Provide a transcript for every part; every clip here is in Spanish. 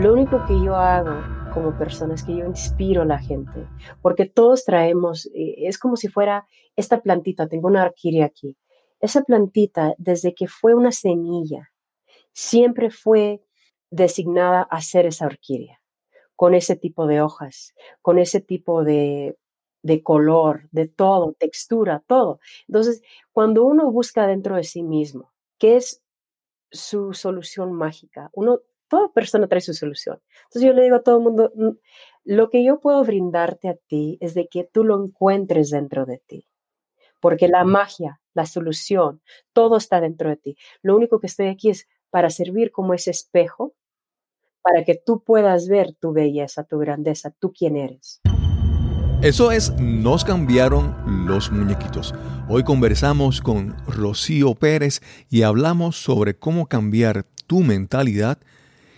Lo único que yo hago como persona es que yo inspiro a la gente, porque todos traemos, eh, es como si fuera esta plantita, tengo una orquídea aquí. Esa plantita, desde que fue una semilla, siempre fue designada a ser esa orquídea, con ese tipo de hojas, con ese tipo de, de color, de todo, textura, todo. Entonces, cuando uno busca dentro de sí mismo, ¿qué es su solución mágica? Uno, toda persona trae su solución. Entonces yo le digo a todo el mundo, mm, lo que yo puedo brindarte a ti es de que tú lo encuentres dentro de ti. Porque la magia, la solución, todo está dentro de ti. Lo único que estoy aquí es para servir como ese espejo, para que tú puedas ver tu belleza, tu grandeza, tú quién eres. Eso es Nos cambiaron los muñequitos. Hoy conversamos con Rocío Pérez y hablamos sobre cómo cambiar tu mentalidad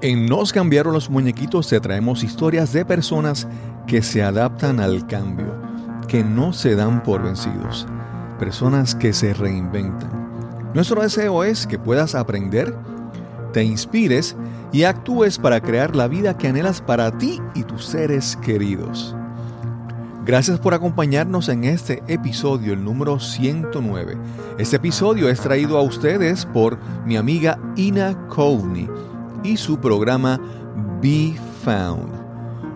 En Nos cambiaron los muñequitos te traemos historias de personas que se adaptan al cambio, que no se dan por vencidos, personas que se reinventan. Nuestro deseo es que puedas aprender, te inspires y actúes para crear la vida que anhelas para ti y tus seres queridos. Gracias por acompañarnos en este episodio, el número 109. Este episodio es traído a ustedes por mi amiga Ina Cowney y su programa Be Found.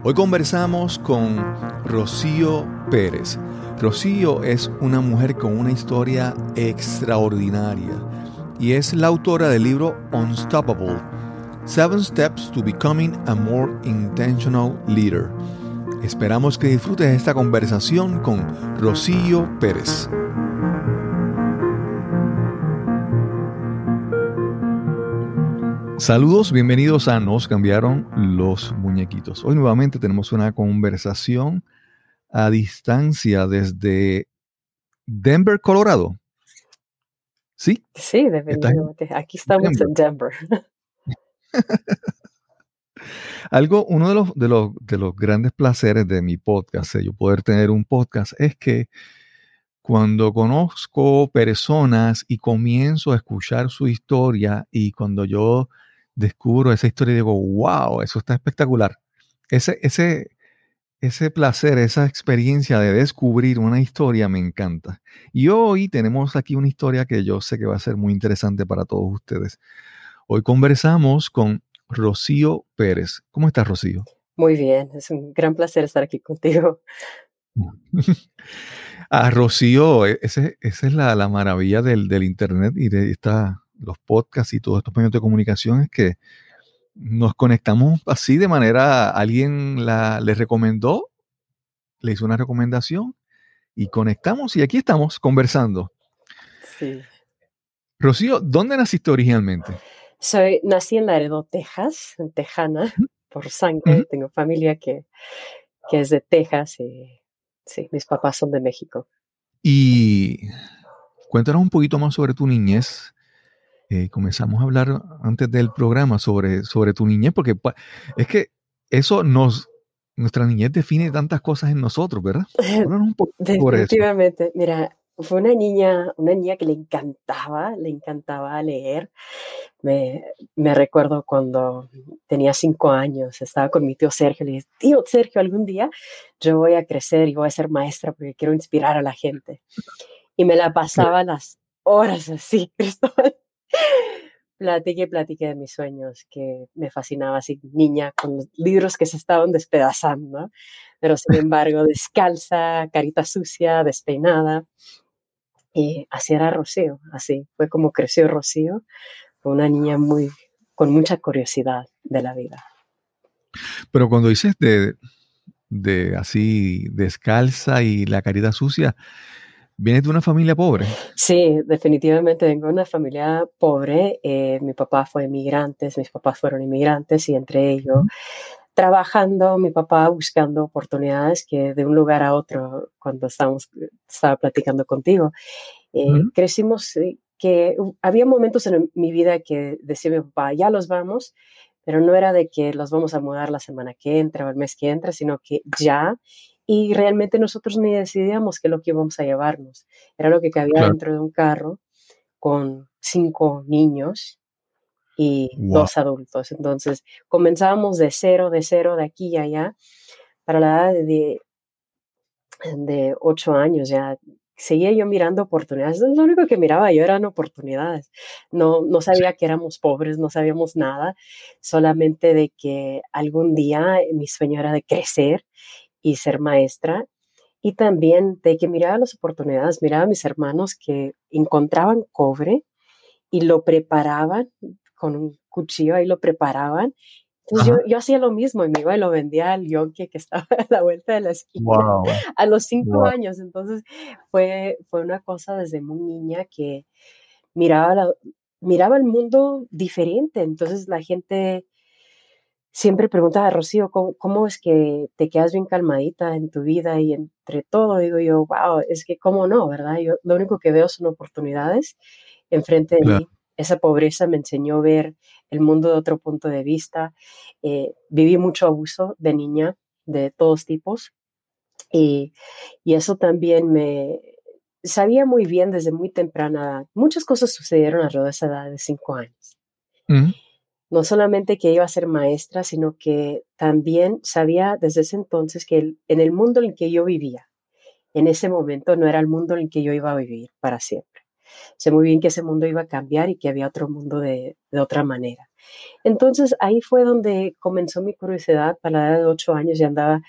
Hoy conversamos con Rocío Pérez. Rocío es una mujer con una historia extraordinaria y es la autora del libro Unstoppable, Seven Steps to Becoming a More Intentional Leader. Esperamos que disfrutes esta conversación con Rocío Pérez. Saludos, bienvenidos a Nos cambiaron los muñequitos. Hoy nuevamente tenemos una conversación a distancia desde Denver, Colorado. ¿Sí? Sí, definitivamente. Aquí estamos en Denver. Algo, uno de los, de, los, de los grandes placeres de mi podcast, de yo poder tener un podcast, es que cuando conozco personas y comienzo a escuchar su historia y cuando yo descubro esa historia y digo, wow, eso está espectacular. Ese, ese, ese placer, esa experiencia de descubrir una historia me encanta. Y hoy tenemos aquí una historia que yo sé que va a ser muy interesante para todos ustedes. Hoy conversamos con Rocío Pérez. ¿Cómo estás, Rocío? Muy bien, es un gran placer estar aquí contigo. A Rocío, e, esa es la, la maravilla del, del, Internet y de esta los podcasts y todos estos medios de comunicación es que nos conectamos así de manera, alguien la, le recomendó, le hizo una recomendación y conectamos y aquí estamos conversando. Sí. Rocío, ¿dónde naciste originalmente? Soy, nací en Laredo, Texas, en Tejana, por sangre. Tengo familia que, que, es de Texas y sí, mis papás son de México. Y cuéntanos un poquito más sobre tu niñez. Eh, comenzamos a hablar antes del programa sobre, sobre tu niñez, porque es que eso nos, nuestra niñez define tantas cosas en nosotros, ¿verdad? Un Definitivamente. Mira, fue una niña, una niña que le encantaba, le encantaba leer. Me, me, recuerdo cuando tenía cinco años, estaba con mi tío Sergio, le dije, tío Sergio, algún día yo voy a crecer y voy a ser maestra porque quiero inspirar a la gente. Y me la pasaba las horas así, Cristóbal, platiqué, platiqué de mis sueños, que me fascinaba así, niña, con los libros que se estaban despedazando, pero sin embargo, descalza, carita sucia, despeinada. Y así era Rocío, así fue como creció Rocío, una niña muy, con mucha curiosidad de la vida. Pero cuando dices de, de así descalza y la carita sucia, ¿Vienes de una familia pobre? Sí, definitivamente vengo de una familia pobre. Eh, mi papá fue inmigrante, mis papás fueron inmigrantes y entre ellos trabajando, mi papá buscando oportunidades que de un lugar a otro, cuando estábamos, estaba platicando contigo, eh, crecimos eh, que había momentos en mi vida que decía mi papá, ya los vamos, pero no era de que los vamos a mudar la semana que entra o el mes que entra, sino que ya y realmente nosotros ni decidíamos qué es lo que íbamos a llevarnos. Era lo que cabía dentro de un carro con cinco niños y dos adultos. Entonces comenzábamos de cero, de cero, de aquí y allá. Para la edad de, de ocho años ya seguía yo mirando oportunidades. Lo único que miraba yo eran oportunidades. No, no sabía que éramos pobres, no sabíamos nada, solamente de que algún día mi sueño era de crecer y ser maestra. Y también de que miraba las oportunidades, miraba a mis hermanos que encontraban cobre y lo preparaban con un cuchillo, ahí lo preparaban. Entonces yo, yo, hacía lo mismo y me iba y lo vendía al yonke que estaba a la vuelta de la esquina a los cinco años. Entonces fue, fue una cosa desde muy niña que miraba, miraba el mundo diferente. Entonces la gente siempre preguntaba, Rocío, ¿cómo, es que te quedas bien calmadita en tu vida y entre todo? Digo yo, wow, es que cómo no, ¿verdad? Yo lo único que veo son oportunidades enfrente de mí. Esa pobreza me enseñó a ver el mundo de otro punto de vista. Eh, viví mucho abuso de niña, de todos tipos. Y, y eso también me, sabía muy bien desde muy temprana Muchas cosas sucedieron alrededor de esa edad de cinco años no solamente que iba a ser maestra, sino que también sabía desde ese entonces que en el mundo en que yo vivía, en ese momento no era el mundo en que yo iba a vivir para siempre. Sé muy bien que ese mundo iba a cambiar y que había otro mundo de, otra manera. Entonces ahí fue donde comenzó mi curiosidad. Para la edad de ocho años ya andaba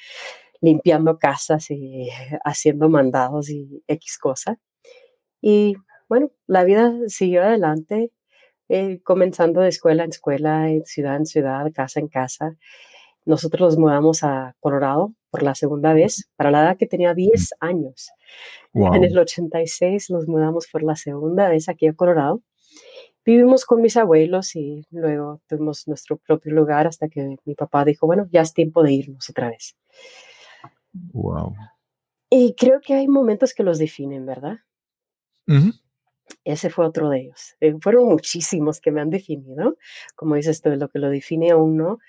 limpiando casas y haciendo mandados y X cosa. Y bueno, la vida siguió adelante eh, comenzando de escuela en escuela, en ciudad en ciudad, casa en casa. Nosotros nos mudamos a Colorado por la segunda vez, para la edad que tenía 10 años. En el 86 nos mudamos por la segunda vez aquí a Colorado. Vivimos con mis abuelos y luego tuvimos nuestro propio lugar hasta que mi papá dijo, bueno, ya es tiempo de irnos otra vez. Wow. Y creo que hay momentos que los definen, ¿verdad? Ese fue otro de ellos. Eh, fueron muchísimos que me han definido, como dices tú, lo que lo define a uno.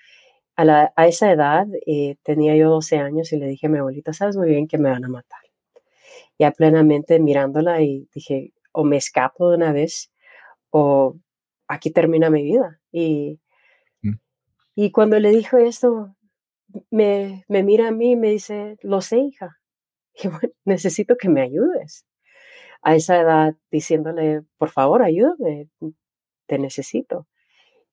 A, a esa edad eh, tenía yo 12 años y le dije a mi abuelita, sabes muy bien que me van a matar. Ya plenamente mirándola y dije, o me escapo de una vez o aquí termina mi vida. Y, mm. y cuando le dijo esto, me, me mira a mí y me dice, lo sé, hija. Y bueno, necesito que me ayudes a esa edad diciéndole, por favor, ayúdame, te necesito.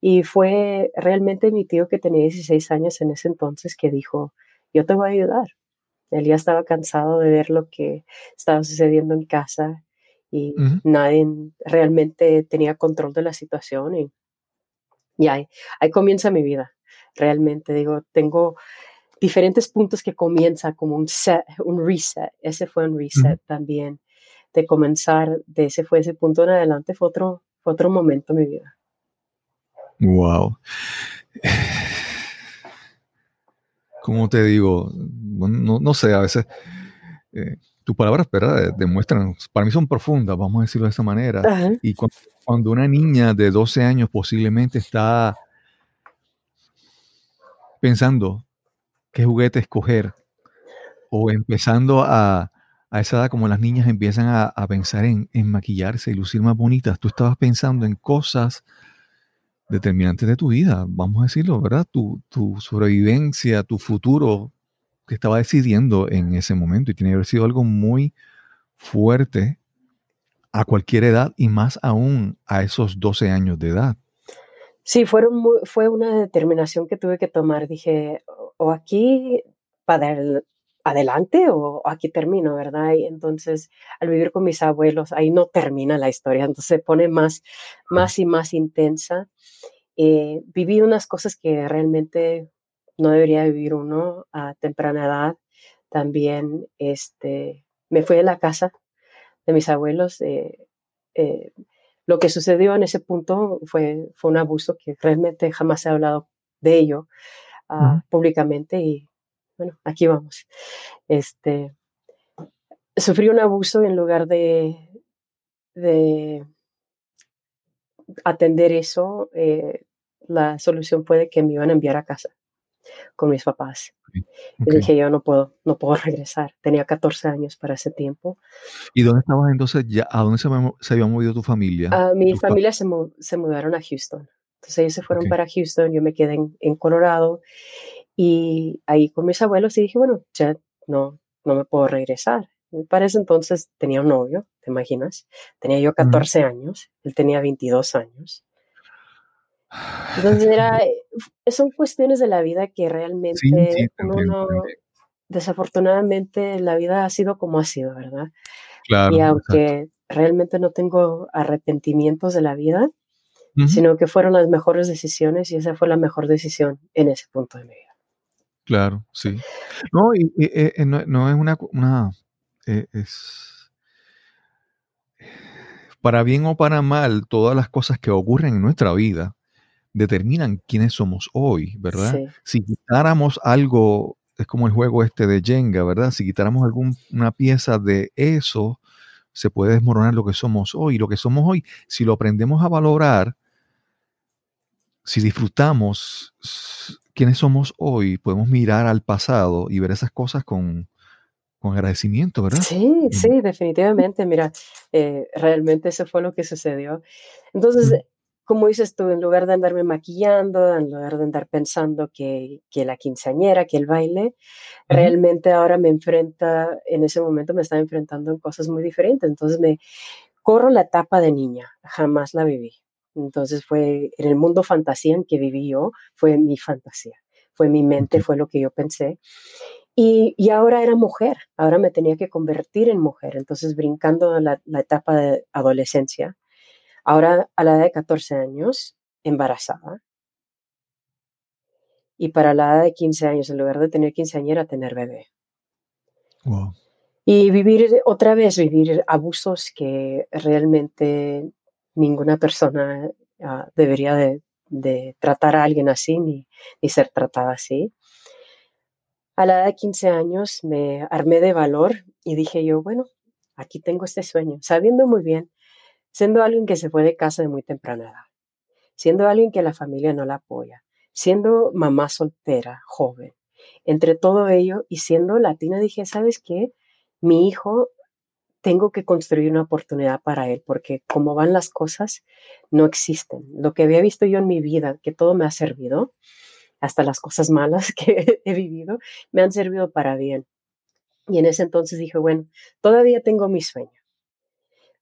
Y fue realmente mi tío que tenía 16 años en ese entonces que dijo, yo te voy a ayudar. Él ya estaba cansado de ver lo que estaba sucediendo en casa y nadie realmente tenía control de la situación y, y ahí, ahí comienza mi vida. Realmente digo, tengo diferentes puntos que comienza como un set, un reset. Ese fue un reset también de comenzar, de ese fue ese punto en adelante, fue otro, otro momento en mi vida. Wow. ¿Cómo te digo? No, no sé, a veces eh, tus palabras ¿verdad? demuestran, para mí son profundas, vamos a decirlo de esa manera. Y cuando, cuando, una niña de 12 años posiblemente está pensando qué juguete escoger o empezando a, a esa edad, como las niñas empiezan a, pensar en, maquillarse y lucir más bonitas, tú estabas pensando en cosas determinantes de tu vida, vamos a decirlo, ¿verdad? Tu, sobrevivencia, tu futuro que estaba decidiendo en ese momento y tiene que haber sido algo muy fuerte a cualquier edad y más aún a esos 12 años de edad. Sí, fueron fue una determinación que tuve que tomar. Dije, o aquí para adelante o aquí termino, ¿verdad? Y entonces, al vivir con mis abuelos, ahí no termina la historia, entonces se pone más, más y más intensa. Eh, viví unas cosas que realmente no debería vivir uno a temprana edad. También este, me fui de la casa de mis abuelos. Eh, eh, lo que sucedió en ese punto fue, fue un abuso que realmente jamás ha hablado de ello ah, públicamente y bueno, aquí vamos. Este, sufrí un abuso en lugar de, de atender eso, eh, la solución fue que me iban a enviar a casa con mis papás. Y dije, yo no puedo, no puedo regresar. Tenía 14 años para ese tiempo. ¿Y dónde estabas entonces? Ya, ¿A dónde se, se había movido tu familia? Uh, mi familia se, se, mudaron a Houston. Entonces ellos se fueron para Houston, yo me quedé en, en, Colorado y ahí con mis abuelos y dije, bueno, ya no, no me puedo regresar. Para ese entonces tenía un novio, ¿te imaginas? Tenía yo 14 años, él tenía 22 años. Entonces era, eh, son cuestiones de la vida que realmente uno desafortunadamente la vida ha sido como ha sido, ¿verdad? Claro, y aunque realmente no tengo arrepentimientos de la vida, sino que fueron las mejores decisiones y esa fue la mejor decisión en ese punto de mi vida. Claro, sí. No, y, eh, eh, no, es una, una es para bien o para mal, todas las cosas que ocurren en nuestra vida determinan quiénes somos hoy, ¿verdad? Si quitáramos algo, es como el juego este de Jenga, ¿verdad? Si quitáramos alguna pieza de eso, se puede desmoronar lo que somos hoy. Lo que somos hoy, si lo aprendemos a valorar, si disfrutamos quiénes somos hoy, podemos mirar al pasado y ver esas cosas con, con agradecimiento, ¿verdad? Sí, sí, definitivamente. Mira, eh, realmente eso fue lo que sucedió. Entonces, como dices tú, en lugar de andarme maquillando, en lugar de andar pensando que, que la quinceañera, que el baile, realmente ahora me enfrenta, en ese momento me estaba enfrentando en cosas muy diferentes. Entonces me corro la etapa de niña, jamás la viví. Entonces fue en el mundo fantasía en que viví yo, fue mi fantasía, fue mi mente, fue lo que yo pensé. Y, y, ahora era mujer, ahora me tenía que convertir en mujer. Entonces, brincando la, la etapa de adolescencia, Ahora, a la edad de 14 años, embarazada. Y para la edad de 15 años, en lugar de tener quinceañera, tener bebé. Y vivir otra vez, vivir abusos que realmente ninguna persona ah, debería de, tratar a alguien así ni, ni ser tratada así. A la edad de 15 años me armé de valor y dije yo, bueno, aquí tengo este sueño, sabiendo muy bien siendo alguien que se fue de casa de muy temprana edad, siendo alguien que la familia no la apoya, siendo mamá soltera, joven, entre todo ello y siendo latina, dije, ¿sabes qué? Mi hijo, tengo que construir una oportunidad para él, porque como van las cosas, no existen. Lo que había visto yo en mi vida, que todo me ha servido, hasta las cosas malas que he vivido, me han servido para bien. Y en ese entonces dije, bueno, todavía tengo mi sueño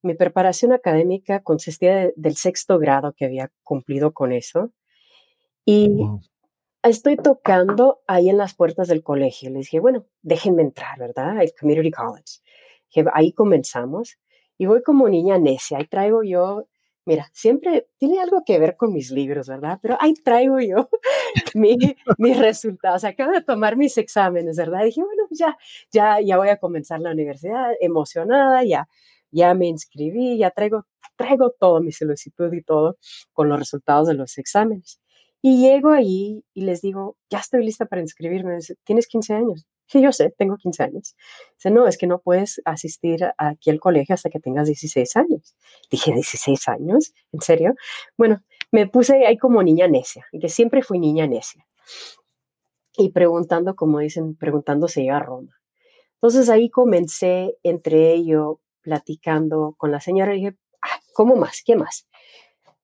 mi preparación académica consistía del sexto grado que había cumplido con eso. Y estoy tocando ahí en las puertas del colegio. Les dije, bueno, déjenme entrar, ¿verdad? El Community College. Ahí comenzamos. Y voy como niña necia. Ahí traigo yo, mira, siempre tiene algo que ver con mis libros, ¿verdad? Pero ahí traigo yo mi, mis resultados. Acabo de tomar mis exámenes, ¿verdad? dije, bueno, ya, ya, ya voy a comenzar la universidad emocionada, ya ya me inscribí, ya traigo, traigo todo, mi solicitud y todo con los resultados de los exámenes. Y llego ahí y les digo, ya estoy lista para inscribirme. Dice, ¿Tienes 15 años? Que yo sé, tengo 15 años. Dice, no, es que no puedes asistir aquí al colegio hasta que tengas 16 años. Dije, ¿16 años? ¿En serio? Bueno, me puse ahí como niña necia, que siempre fui niña necia. Y preguntando, como dicen, preguntando se llega a Roma. Entonces ahí comencé entre ello platicando con la señora dije, ah, ¿cómo más? ¿Qué más?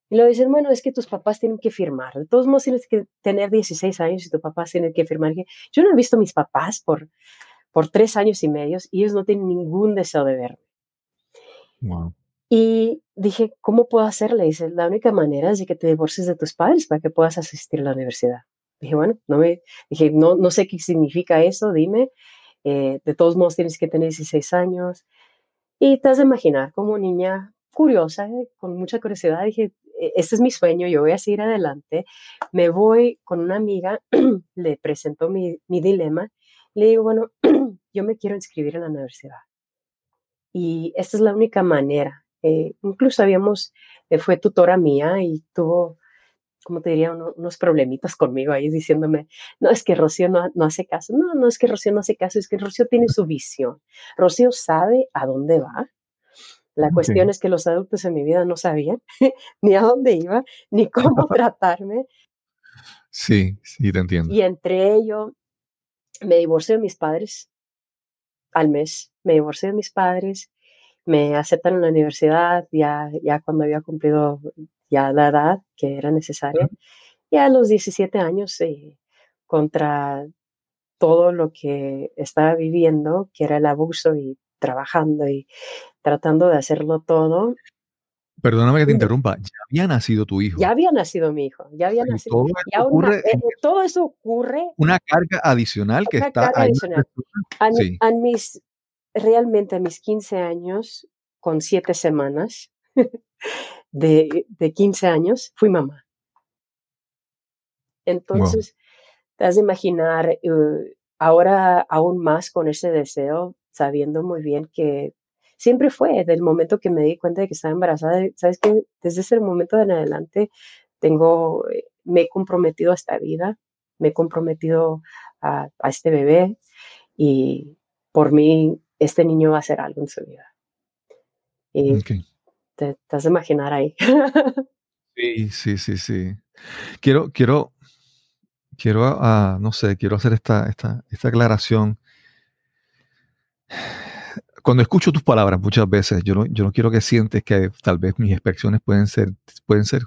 Y lo dicen, bueno, es que tus papás tienen que firmar. De todos modos, tienes que tener 16 años y tus papás tienen que firmar. Yo no he visto a mis papás por, por tres años y medio y ellos no tienen ningún deseo de verme. Y dije, ¿cómo puedo hacerle? Dice, la única manera es de que te divorcies de tus padres para que puedas asistir a la universidad. Dije, bueno, no me, dije, no, no sé qué significa eso, dime. Eh, de todos modos, tienes que tener 16 años. Y te has de imaginar como niña curiosa, eh, con mucha curiosidad, dije, e-, este es mi sueño, yo voy a seguir adelante. Me voy con una amiga, le presento mi, mi dilema, le digo, bueno, yo me quiero inscribir en la universidad. y esta es la única manera. Eh, incluso habíamos, eh, fue tutora mía y tuvo, como te diría, unos problemitas conmigo ahí diciéndome, no, es que Rocío no, no, hace caso, no, no es que Rocío no hace caso, es que Rocío tiene su visión. Rocío sabe a dónde va. La cuestión es que los adultos en mi vida no sabían ni a dónde iba, ni cómo tratarme. Sí, sí, te entiendo. Y entre ellos, me divorcié de mis padres al mes. Me divorcié de mis padres, me aceptan en la universidad ya, ya cuando había cumplido ya la edad que era necesaria. Y a los 17 años, eh, contra todo lo que estaba viviendo, que era el abuso y trabajando y tratando de hacerlo todo. Perdóname que te interrumpa, ya había nacido tu hijo. Ya había nacido mi hijo, ya había nacido. Todo, ya ocurre, eh, todo eso ocurre. Una carga adicional que está ahí. A, mis, realmente a mis 15 años, con 7 semanas de, de 15 años, fui mamá. Entonces, te has de imaginar, eh, ahora aún más con ese deseo, sabiendo muy bien que siempre fue, del momento que me di cuenta de que estaba embarazada, sabes que desde ese momento en adelante tengo, eh, me he comprometido a esta vida, me he comprometido a, este bebé y por mí este niño va a hacer algo en su vida. Y te, te has de imaginar ahí. sí, sí, sí, sí. Quiero, quiero, quiero, uh, no sé, quiero hacer esta, esta, esta aclaración cuando escucho tus palabras muchas veces, yo no, yo no quiero que sientes que tal vez mis expresiones pueden ser, pueden ser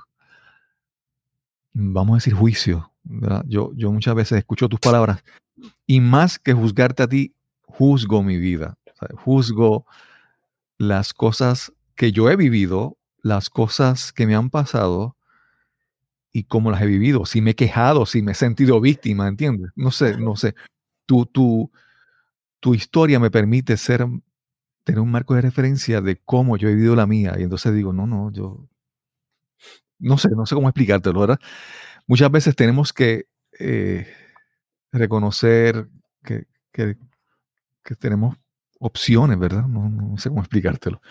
vamos a decir, juicio. Yo, yo muchas veces escucho tus palabras y más que juzgarte a ti, juzgo mi vida. juzgo las cosas que yo he vivido, las cosas que me han pasado y cómo las he vivido. Si me he quejado, si me he sentido víctima, ¿entiendes? No sé, no sé. Tu, tu, tu historia me permite ser tener un marco de referencia de cómo yo he vivido la mía. Y entonces digo, no, no, yo no sé, no sé cómo explicártelo, ¿verdad? Muchas veces tenemos que eh, reconocer que, que, tenemos opciones, ¿verdad? No, no, sé cómo explicártelo.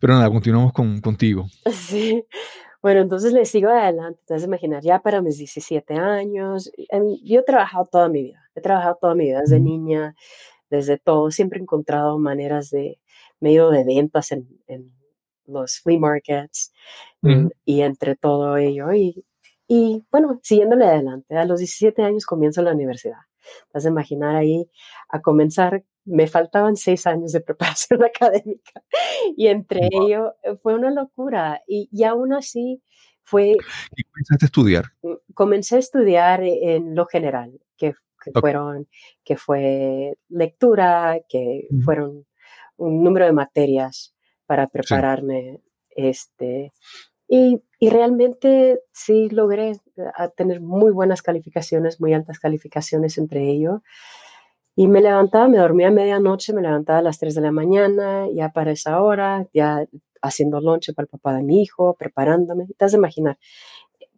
Pero nada, continuamos con, contigo. Sí. Bueno, entonces le sigo adelante. Entonces, imaginar, ya para mis 17 años, yo he trabajado toda mi vida. He trabajado toda mi vida desde niña, desde todo. Siempre he encontrado maneras de, medio de ventas en, los flea markets y, entre todo ello. Y, y bueno, siguiéndole adelante, a los 17 años comienzo la universidad. Vas a imaginar ahí a comenzar, me faltaban seis años de preparación académica y entre ello eh, fue una locura y, y aún así fue... ¿Y comenzaste a estudiar? Mm, comencé a estudiar en lo general, que, fueron, que fue lectura, que fueron un número de materias para prepararme. Este, y, y, realmente sí logré eh, tener muy buenas calificaciones, muy altas calificaciones entre ellos. Y me levantaba, me dormía a medianoche, me levantaba a las 3 de la mañana, ya para esa hora, ya haciendo lonche para el papá de mi hijo, preparándome. Te has de imaginar,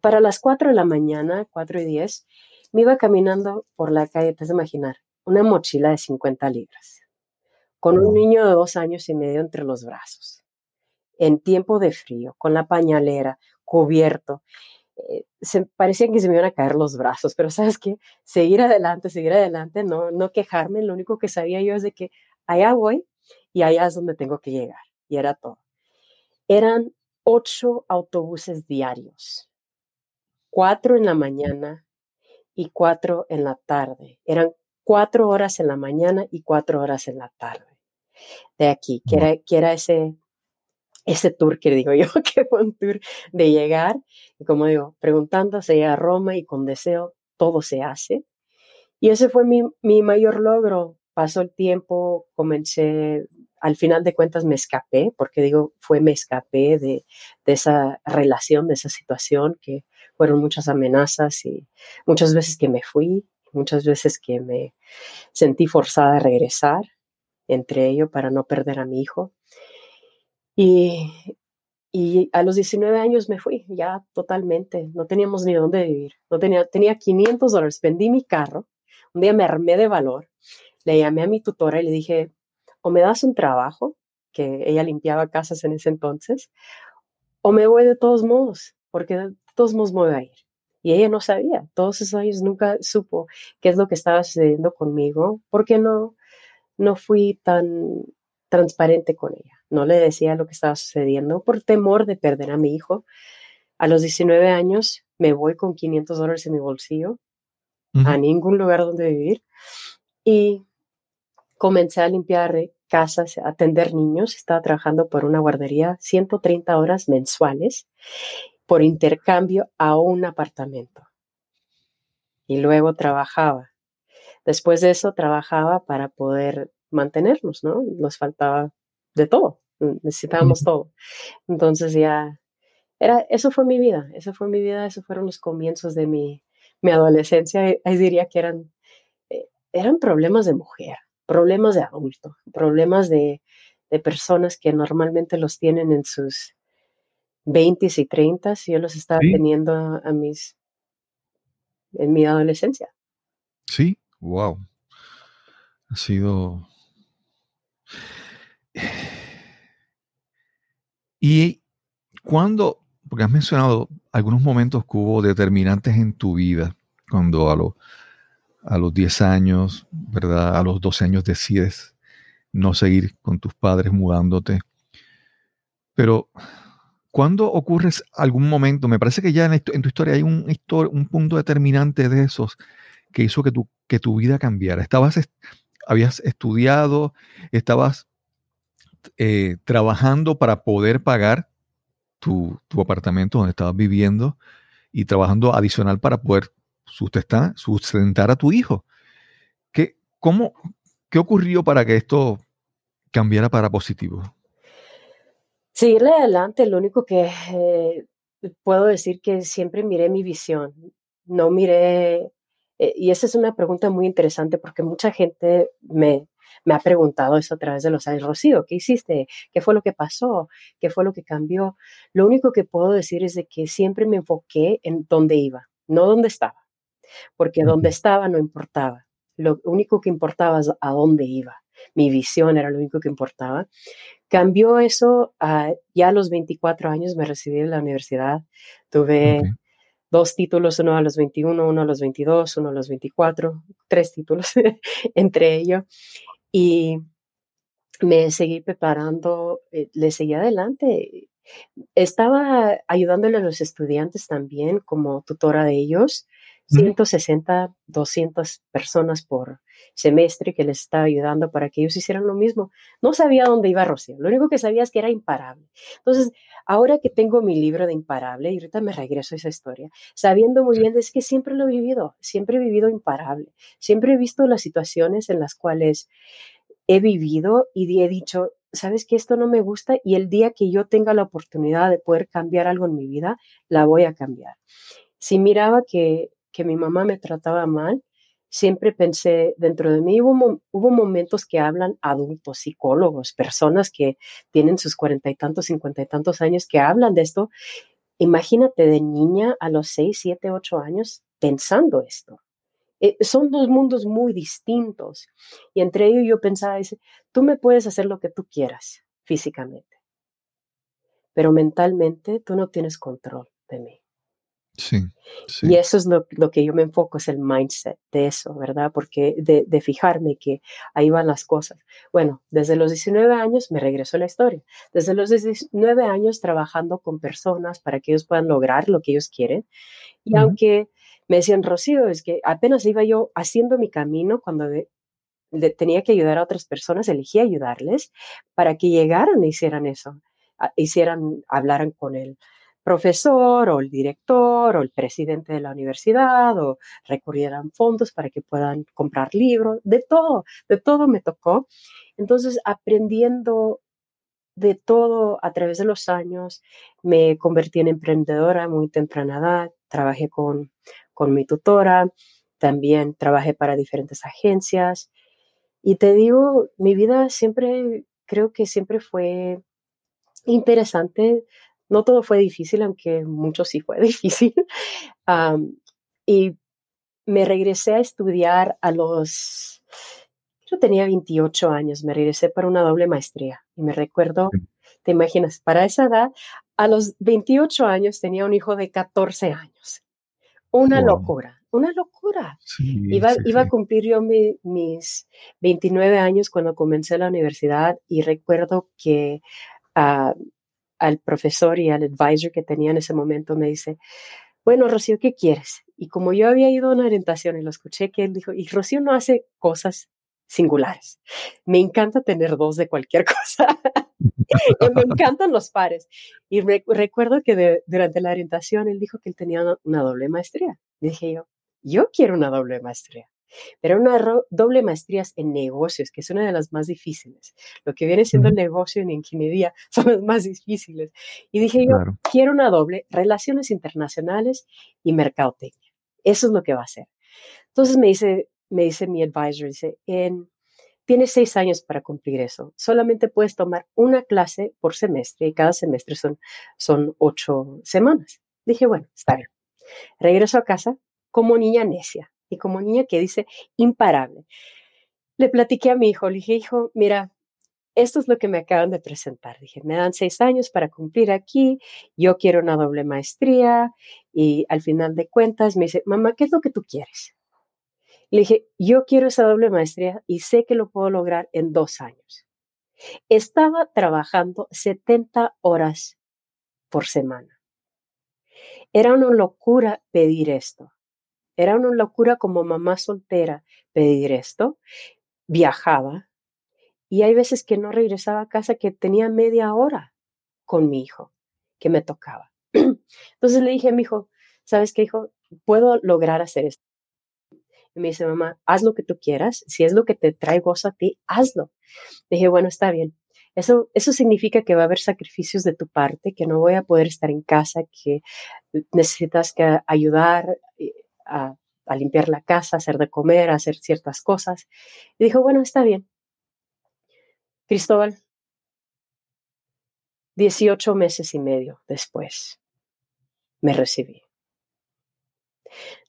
para las 4 de la mañana, 4 y 10, me iba caminando por la calle, te has de imaginar, una mochila de 50 libras con un niño de dos años y medio entre los brazos, en tiempo de frío, con la pañalera, cubierto. Eh, se, parecían que se me iban a caer los brazos, pero sabes qué, seguir adelante, seguir adelante, no, no quejarme, lo único que sabía yo es de que allá voy y allá es donde tengo que llegar, y era todo. Eran ocho autobuses diarios, cuatro en la mañana y cuatro en la tarde. Eran cuatro horas en la mañana y cuatro horas en la tarde de aquí, que era, que era ese, ese tour que digo yo, que fue un tour de llegar, y como digo, preguntando, se llega a Roma y con deseo todo se hace. Y ese fue mi, mi mayor logro. Pasó el tiempo, comencé, al final de cuentas me escapé, porque digo, fue me escapé de, de esa relación, de esa situación, que fueron muchas amenazas y muchas veces que me fui, muchas veces que me sentí forzada a regresar entre ellos para no perder a mi hijo. Y, y a los 19 años me fui, ya totalmente, no teníamos ni dónde vivir, no tenía, tenía 500 dólares, vendí mi carro, un día me armé de valor, le llamé a mi tutora y le dije, o me das un trabajo que ella limpiaba casas en ese entonces, o me voy de todos modos, porque de todos modos me voy a ir. Y ella no sabía, todos esos años nunca supo qué es lo que estaba sucediendo conmigo, porque no, no fui tan transparente con ella. No le decía lo que estaba sucediendo por temor de perder a mi hijo. A los 19 años me voy con 500 dólares en mi bolsillo a ningún lugar donde vivir y comencé a limpiar casas, a atender niños. Estaba trabajando por una guardería 130 horas mensuales por intercambio a un apartamento. Y luego trabajaba. Después de eso trabajaba para poder mantenernos, ¿no? Nos faltaba de todo, necesitábamos todo. Entonces ya era, eso fue mi vida, eso fue mi vida, esos fueron los comienzos de mi, mi adolescencia. Ahí diría que eran, eh, eran problemas de mujer, problemas de adulto, problemas de, de personas que normalmente los tienen en sus 20 y 30 y yo los estaba teniendo a, mis en mi adolescencia. Sí, wow. Ha sido y cuando, porque has mencionado algunos momentos que hubo determinantes en tu vida, cuando a, a los 10 años, ¿verdad? A los 12 años decides no seguir con tus padres mudándote. Pero, ¿cuándo ocurre algún momento? Me parece que ya en, tu historia hay un, un punto determinante de esos que hizo que tu, que tu vida cambiara. Estabas, habías estudiado, estabas eh, trabajando para poder pagar tu, apartamento donde estabas viviendo y trabajando adicional para poder sustentar, sustentar a tu hijo. ¿Qué, cómo, ¿Qué ocurrió para que esto cambiara para positivo? Seguirle adelante, lo único que eh, puedo decir que siempre miré mi visión, no miré, eh, y esa es una pregunta muy interesante porque mucha gente me, me ha preguntado eso a través de los años, Rocío, ¿qué hiciste? ¿Qué fue lo que pasó? ¿Qué fue lo que cambió? Lo único que puedo decir es de que siempre me enfoqué en dónde iba, no dónde estaba, porque dónde estaba no importaba. Lo único que importaba es a dónde iba. Mi visión era lo único que importaba. Cambió eso ya a los 24 años, me recibí en la universidad. Tuve dos títulos, uno a los 21, uno a los 22, uno a los 24, tres títulos entre ellos y me seguí preparando, eh, le seguí adelante. Estaba ayudándole a los estudiantes también como tutora de ellos, 160, 200 personas por semestre que les estaba ayudando para que ellos hicieran lo mismo. No sabía dónde iba Rocío, lo único que sabía es que era imparable. Entonces, ahora que tengo mi libro de imparable, y ahorita me regreso a esa historia, sabiendo muy bien es que siempre lo he vivido, siempre he vivido imparable, siempre he visto las situaciones en las cuales he vivido y he dicho, sabes que esto no me gusta y el día que yo tenga la oportunidad de poder cambiar algo en mi vida, la voy a cambiar. Si miraba que, que mi mamá me trataba mal, siempre pensé, dentro de mí hubo, momentos que hablan adultos, psicólogos, personas que tienen sus cuarenta y tantos, cincuenta y tantos años, que hablan de esto. Imagínate de niña a los seis, siete, ocho años pensando esto. Eh, son dos mundos muy distintos. Y entre ellos yo pensaba, tú me puedes hacer lo que tú quieras físicamente, pero mentalmente tú no tienes control de mí. Sí, Y eso es lo, lo, que yo me enfoco, es el mindset de eso, ¿verdad? Porque de, de, fijarme que ahí van las cosas. Bueno, desde los 19 años me regreso a la historia. Desde los 19 años trabajando con personas para que ellos puedan lograr lo que ellos quieren. Y aunque me decían, Rocío, es que apenas iba yo haciendo mi camino cuando tenía que ayudar a otras personas, elegí ayudarles para que llegaran e hicieran eso, hicieran, hablaran con el profesor o el director o el presidente de la universidad o recurrieran fondos para que puedan comprar libros, de todo, de todo me tocó. Entonces, aprendiendo de todo a través de los años, me convertí en emprendedora muy temprana edad, trabajé con con mi tutora, también trabajé para diferentes agencias y te digo, mi vida siempre, creo que siempre fue interesante. No todo fue difícil, aunque mucho sí fue difícil. y me regresé a estudiar a los, yo tenía 28 años, me regresé para una doble maestría Y me recuerdo, te imaginas, para esa edad, a los 28 años tenía un hijo de 14 años. Una locura, una locura. iba, iba a cumplir yo mis 29 años cuando comencé la universidad y recuerdo que ah, al profesor y al advisor que tenía en ese momento me dice, bueno, Rocío, ¿qué quieres? Y como yo había ido a una orientación y lo escuché que él dijo, y Rocío no hace cosas singulares. Me encanta tener dos de cualquier cosa. me encantan los pares. Y recuerdo que durante la orientación él dijo que él tenía una, doble maestría. dije yo, yo quiero una doble maestría. Pero una doble maestría en negocios, que es una de las más difíciles. Lo que viene siendo el negocio en ingeniería son las más difíciles. Y dije yo, quiero una doble, relaciones internacionales y mercadotecnia. Eso es lo que va a hacer. Entonces me dice, me dice mi advisor, dice, en, tienes seis años para cumplir eso. Solamente puedes tomar una clase por semestre y cada semestre son, son ocho semanas. Dije, bueno, está bien. Regreso a casa como niña necia y como niña que dice imparable. Le platiqué a mi hijo, le dije, hijo, mira, esto es lo que me acaban de presentar. Dije, me dan seis años para cumplir aquí, yo quiero una doble maestría y al final de cuentas me dice, mamá, ¿qué es lo que tú quieres? Le dije, yo quiero esa doble maestría y sé que lo puedo lograr en dos años. Estaba trabajando 70 horas por semana. Era una locura pedir esto. Era una locura como mamá soltera pedir esto. Viajaba y hay veces que no regresaba a casa que tenía media hora con mi hijo que me tocaba. Entonces le dije a mi hijo, ¿sabes qué, hijo? Puedo lograr hacer esto. Y me dice, mamá, haz lo que tú quieras. Si es lo que te trae gozo a ti, hazlo. dije, bueno, está bien. Eso, eso significa que va a haber sacrificios de tu parte, que no voy a poder estar en casa, que necesitas que ayudar eh, a, a limpiar la casa, hacer de comer, hacer ciertas cosas. Y dijo, bueno, está bien. Cristóbal, 18 meses y medio después, me recibí.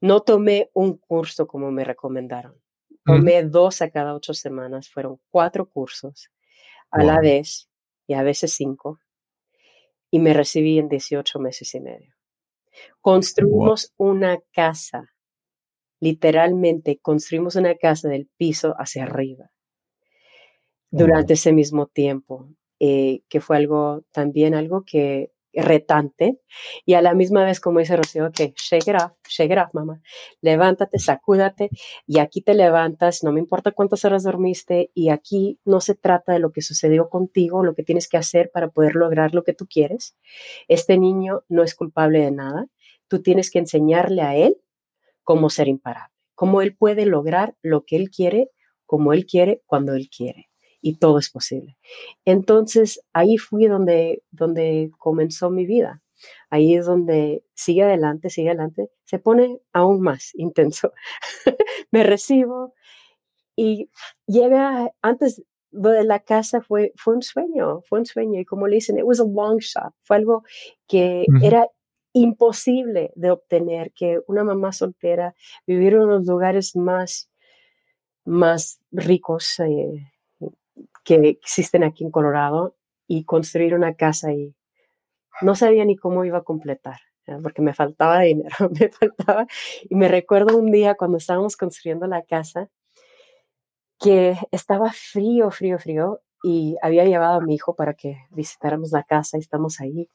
No tomé un curso como me recomendaron. Tomé dos a cada ocho semanas. Fueron cuatro cursos a la vez y a veces cinco. Y me recibí en 18 meses y medio. Construimos una casa. Literalmente construimos una casa del piso hacia arriba. Durante ese mismo tiempo, eh, que fue algo también algo que retante y a la misma vez como dice Rocío, ok, shake it off, shake it off, mamá, levántate, sacúdate y aquí te levantas, no me importa cuántas horas dormiste y aquí no se trata de lo que sucedió contigo, lo que tienes que hacer para poder lograr lo que tú quieres. Este niño no es culpable de nada, tú tienes que enseñarle a él cómo ser imparable, cómo él puede lograr lo que él quiere, como él quiere, cuando él quiere y todo es posible. Entonces ahí fui donde, donde comenzó mi vida. Ahí es donde sigue adelante, sigue adelante, se pone aún más intenso. Me recibo y llega antes de la casa fue, fue un sueño, fue un sueño y como le dicen, it was a long shot, fue algo que era imposible de obtener, que una mamá soltera, vivir en los lugares más, más ricos, eh, que existen aquí en Colorado y construir una casa y no sabía ni cómo iba a completar, porque me faltaba dinero, me faltaba. Y me recuerdo un día cuando estábamos construyendo la casa que estaba frío, frío, frío y había llevado a mi hijo para que visitáramos la casa y estamos ahí.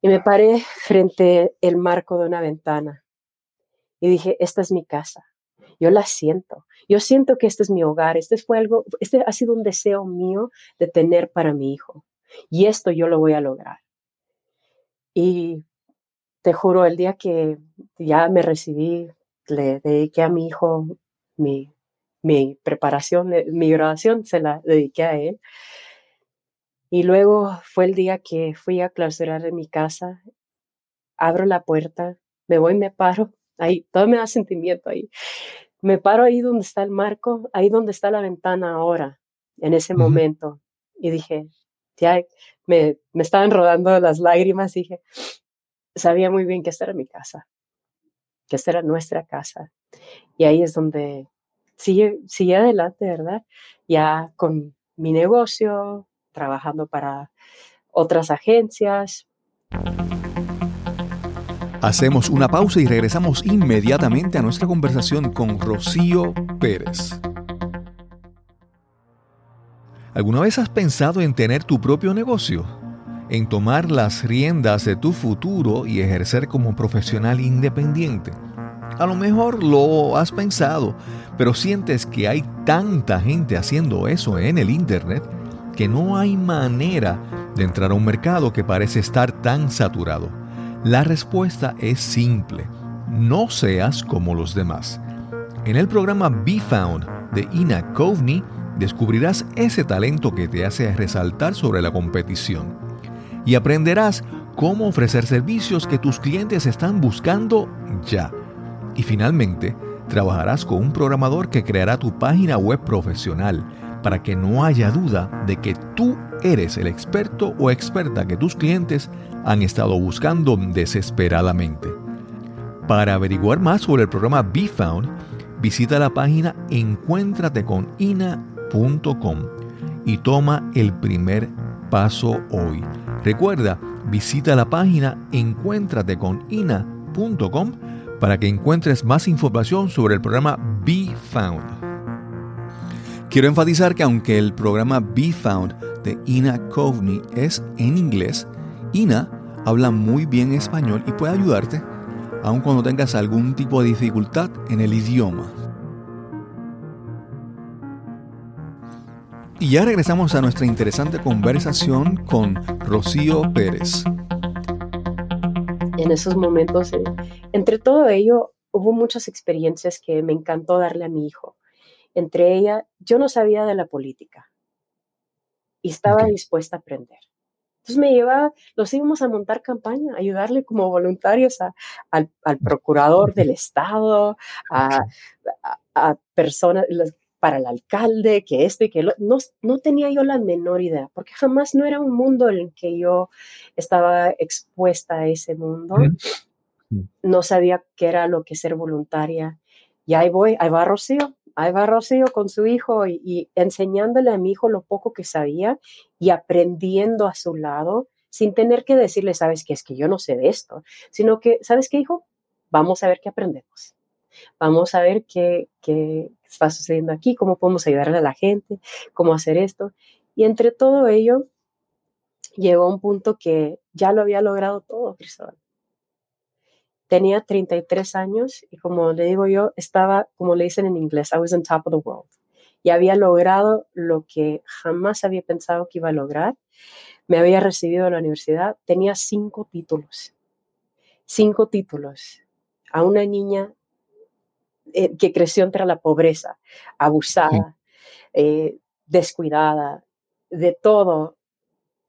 Y me paré frente el marco de una ventana y dije, esta es mi casa. Yo la siento. Yo siento que este es mi hogar. Este fue algo, este ha sido un deseo mío de tener para mi hijo. Y esto yo lo voy a lograr. Y te juro, el día que ya me recibí, le dediqué a mi hijo mi, mi preparación, eh, mi graduación, se la dediqué a él. Y luego fue el día que fui a clausurar en mi casa, abro la puerta, me voy, me paro, ahí, todo me da sentimiento ahí me paro ahí donde está el marco, ahí donde está la ventana ahora, en ese momento. Y dije, ya me, me estaban rodando las lágrimas. dije, sabía muy bien que esta era mi casa, que esta era nuestra casa. Y ahí es donde sigue, sigue adelante, ¿verdad? Ya con mi negocio, trabajando para otras agencias. Hacemos una pausa y regresamos inmediatamente a nuestra conversación con Rocío Pérez. ¿Alguna vez has pensado en tener tu propio negocio? En tomar las riendas de tu futuro y ejercer como profesional independiente. A lo mejor lo has pensado, pero sientes que hay tanta gente haciendo eso en el Internet que no hay manera de entrar a un mercado que parece estar tan saturado. La respuesta es simple. No seas como los demás. En el programa Be Found de Ina Coveney descubrirás ese talento que te hace resaltar sobre la competición y aprenderás cómo ofrecer servicios que tus clientes están buscando ya. Y finalmente, trabajarás con un programador que creará tu página web profesional para que no haya duda de que tú eres el experto o experta que tus clientes han estado buscando desesperadamente. Para averiguar más sobre el programa Be Found, visita la página encuéntrateconina.com y toma el primer paso hoy. Recuerda, visita la página encuéntrateconina.com para que encuentres más información sobre el programa Be Found. Quiero enfatizar que aunque el programa Be Found de Ina Coveney es en inglés, Ina habla muy bien español y puede ayudarte aun cuando tengas algún tipo de dificultad en el idioma. Y ya regresamos a nuestra interesante conversación con Rocío Pérez en esos momentos. Eh, entre todo ello, hubo muchas experiencias que me encantó darle a mi hijo. Entre ellas, yo no sabía de la política y estaba dispuesta a aprender. Entonces me llevaba, los íbamos a montar campaña, ayudarle como voluntarios al, procurador del Estado, a, a, a personas, para el alcalde, que esto y que lo, no, no tenía yo la menor idea, porque jamás no era un mundo en el que yo estaba expuesta a ese mundo. No sabía qué era lo que ser voluntaria. Y ahí voy, ahí va Rocío, ahí va Rocío con su hijo y, enseñándole a mi hijo lo poco que sabía y aprendiendo a su lado sin tener que decirle, sabes que es que yo no sé de esto, sino que, ¿sabes qué, hijo? Vamos a ver qué aprendemos. Vamos a ver qué, qué está sucediendo aquí, cómo podemos ayudar a la gente, cómo hacer esto. Y entre todo ello, llegó a un punto que ya lo había logrado todo, Cristóbal. Tenía 33 años y como le digo yo, estaba, como le dicen en inglés, I was on top of the world. Y había logrado lo que jamás había pensado que iba a lograr. Me había recibido en la universidad, tenía cinco títulos. Cinco títulos. A una niña eh, que creció entre la pobreza, abusada, eh, descuidada, de todo.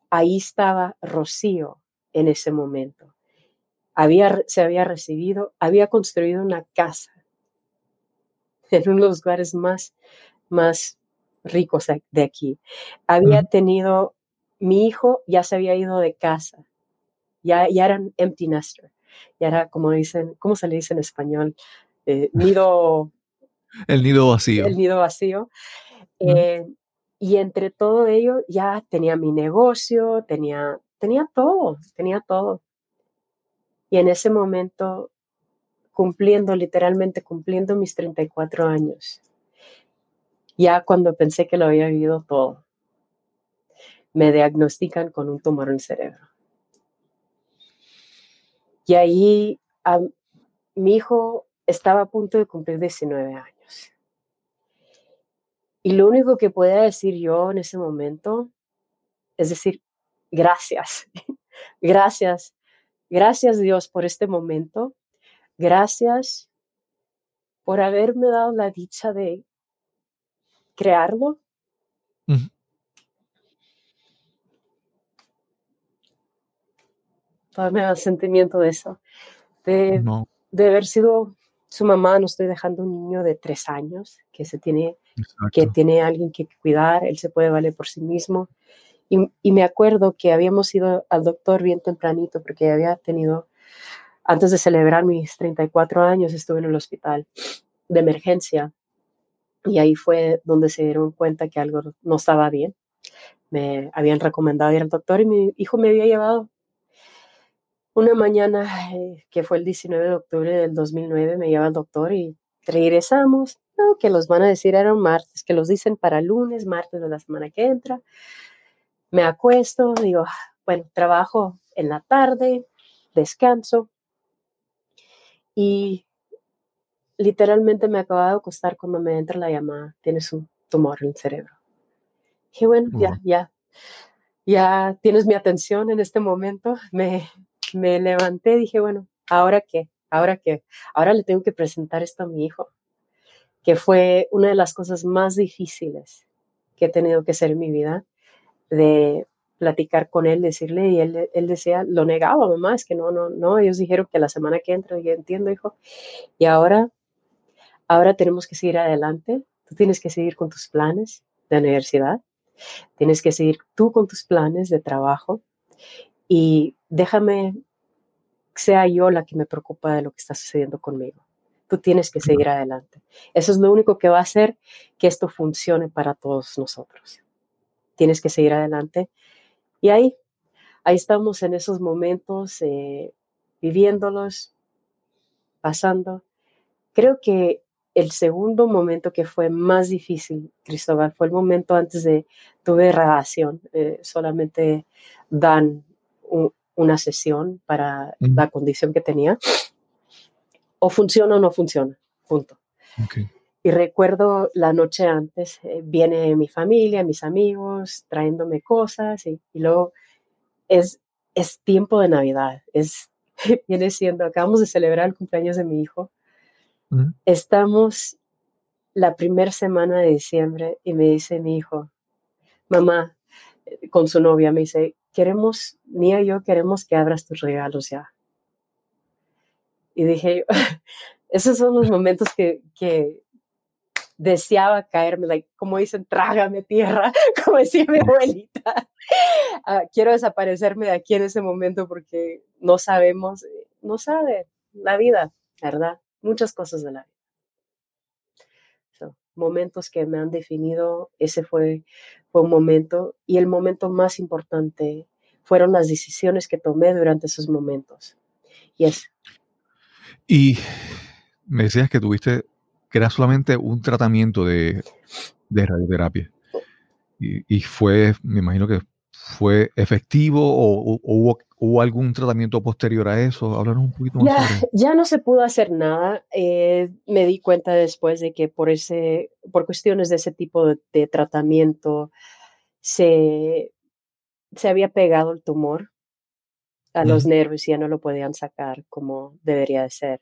Ahí estaba Rocío en ese momento. Había, se había recibido, había construido una casa en uno de los lugares más, más ricos de aquí. Había tenido, mi hijo ya se había ido de casa, ya, ya era un empty nester, ya era como dicen, ¿cómo se le dice en español? Eh, nido... El nido vacío. El nido vacío. Eh, y entre todo ello ya tenía mi negocio, tenía, tenía todo, tenía todo. Y en ese momento, cumpliendo, literalmente cumpliendo mis 34 años, ya cuando pensé que lo había vivido todo, me diagnostican con un tumor en el cerebro. Y ahí mi hijo estaba a punto de cumplir 19 años. Y lo único que podía decir yo en ese momento es decir, gracias, gracias, gracias Dios por este momento, gracias por haberme dado la dicha de crearlo. Todavía me da sentimiento de eso, de, de haber sido su mamá, no estoy dejando un niño de tres años que se tiene, que tiene alguien que cuidar, él se puede valer por sí mismo. Y, me acuerdo que habíamos ido al doctor bien tempranito porque había tenido, antes de celebrar mis 34 años, estuve en el hospital de emergencia y ahí fue donde se dieron cuenta que algo no estaba bien. me habían recomendado ir al doctor y mi hijo me había llevado. Una mañana, eh, que fue el 19 de octubre del 2009, me lleva al doctor y regresamos. que los van a decir era un martes, que los dicen para lunes, martes de la semana que entra. Me acuesto, digo, bueno, trabajo en la tarde, descanso y literalmente me acababa de acostar cuando me entra la llamada, tienes un tumor en el cerebro. Dije, bueno, ya, ya, ya tienes mi atención en este momento. Me, me levanté, dije, bueno, ¿ahora qué? ¿Ahora qué? Ahora le tengo que presentar esto a mi hijo, que fue una de las cosas más difíciles que he tenido que hacer en mi vida, de platicar con él, decirle, y él, él decía, lo negaba, mamá, es que no, no, no, ellos dijeron que la semana que entra, yo entiendo, hijo, y ahora, ahora tenemos que seguir adelante, tú tienes que seguir con tus planes de universidad, tienes que seguir tú con tus planes de trabajo, y déjame sea yo la que me preocupa de lo que está sucediendo conmigo. Tú tienes que seguir adelante. Eso es lo único que va a hacer que esto funcione para todos nosotros. Tienes que seguir adelante y ahí, ahí estamos en esos momentos, eh, viviéndolos, pasando. Creo que el segundo momento que fue más difícil, Cristóbal, fue el momento antes de tuve relación. Eh, solamente dan una sesión para la condición que tenía. O funciona o no funciona. Punto. Y recuerdo la noche antes, eh, viene mi familia, mis amigos, trayéndome cosas y, luego es, es tiempo de Navidad, es, viene siendo, acabamos de celebrar el cumpleaños de mi hijo. Estamos la primera semana de diciembre y me dice mi hijo, mamá, eh, con su novia, me dice, queremos, Nia y yo queremos que abras tus regalos ya. Y dije, esos son los momentos que, que, deseaba caerme, like, como dicen, trágame tierra, como decía mi abuelita. Ah, quiero desaparecerme de aquí en ese momento porque no sabemos, no sabe la vida, ¿verdad? Muchas cosas de la vida. momentos que me han definido, ese fue, fue un momento y el momento más importante fueron las decisiones que tomé durante esos momentos. Y es. Y me decías que tuviste que era solamente un tratamiento de, radioterapia. Y, fue, me imagino que fue efectivo o, hubo, algún tratamiento posterior a eso. Háblanos un poquito más. Ya, ya no se pudo hacer nada. Eh, me di cuenta después de que por, ese, por cuestiones de ese tipo de, tratamiento se, se había pegado el tumor a los nervios y ya no lo podían sacar como debería de ser.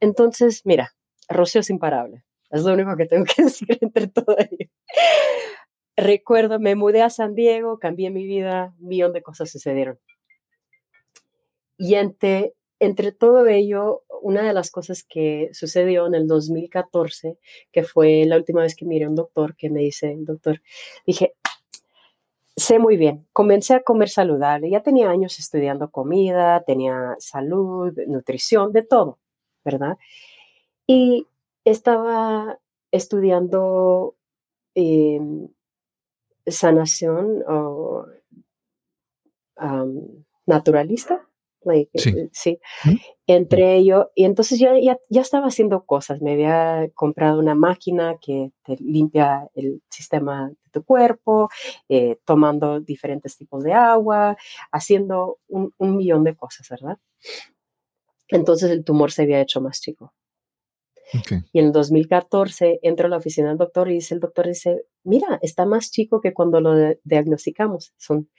Entonces, mira, Rocío es. Es lo único que tengo que decir entre todo ello. Recuerdo, me mudé a San Diego, cambié mi vida, un millón de cosas sucedieron. Y entre, entre todo ello, una de las cosas que sucedió en el 2014, que fue la última vez que miré a un doctor, que me dice, doctor, dije, sé muy bien, comencé a comer saludable, ya tenía años estudiando comida, tenía salud, nutrición, de todo, ¿verdad? Y estaba estudiando em, sanación o naturalista. sí. Eh, entre ellos, y entonces ya, ya, estaba haciendo cosas, me había comprado una máquina que te limpia el sistema de tu cuerpo, eh, tomando diferentes tipos de agua, haciendo un, un millón de cosas, ¿verdad? Entonces el tumor se había hecho más chico. Y en el 2014 entro a la oficina del doctor y dice el doctor dice, mira, está más chico que cuando lo diagnosticamos. Son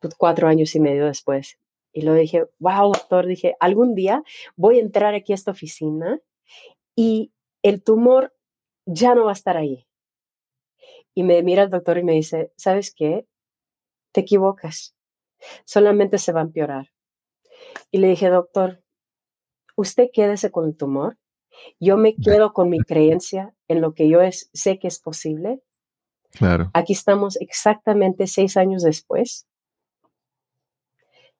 pues, cuatro años y medio después. Y lo dije, wow, doctor, dije, algún día voy a entrar aquí a esta oficina y el tumor ya no va a estar ahí. Y me mira el doctor y me dice, ¿sabes qué? Te equivocas. Solamente se va a empeorar. Y le dije, doctor, usted quédese con el tumor yo me quedo con mi creencia en lo que yo es, sé que es posible. Claro. Aquí estamos exactamente seis años después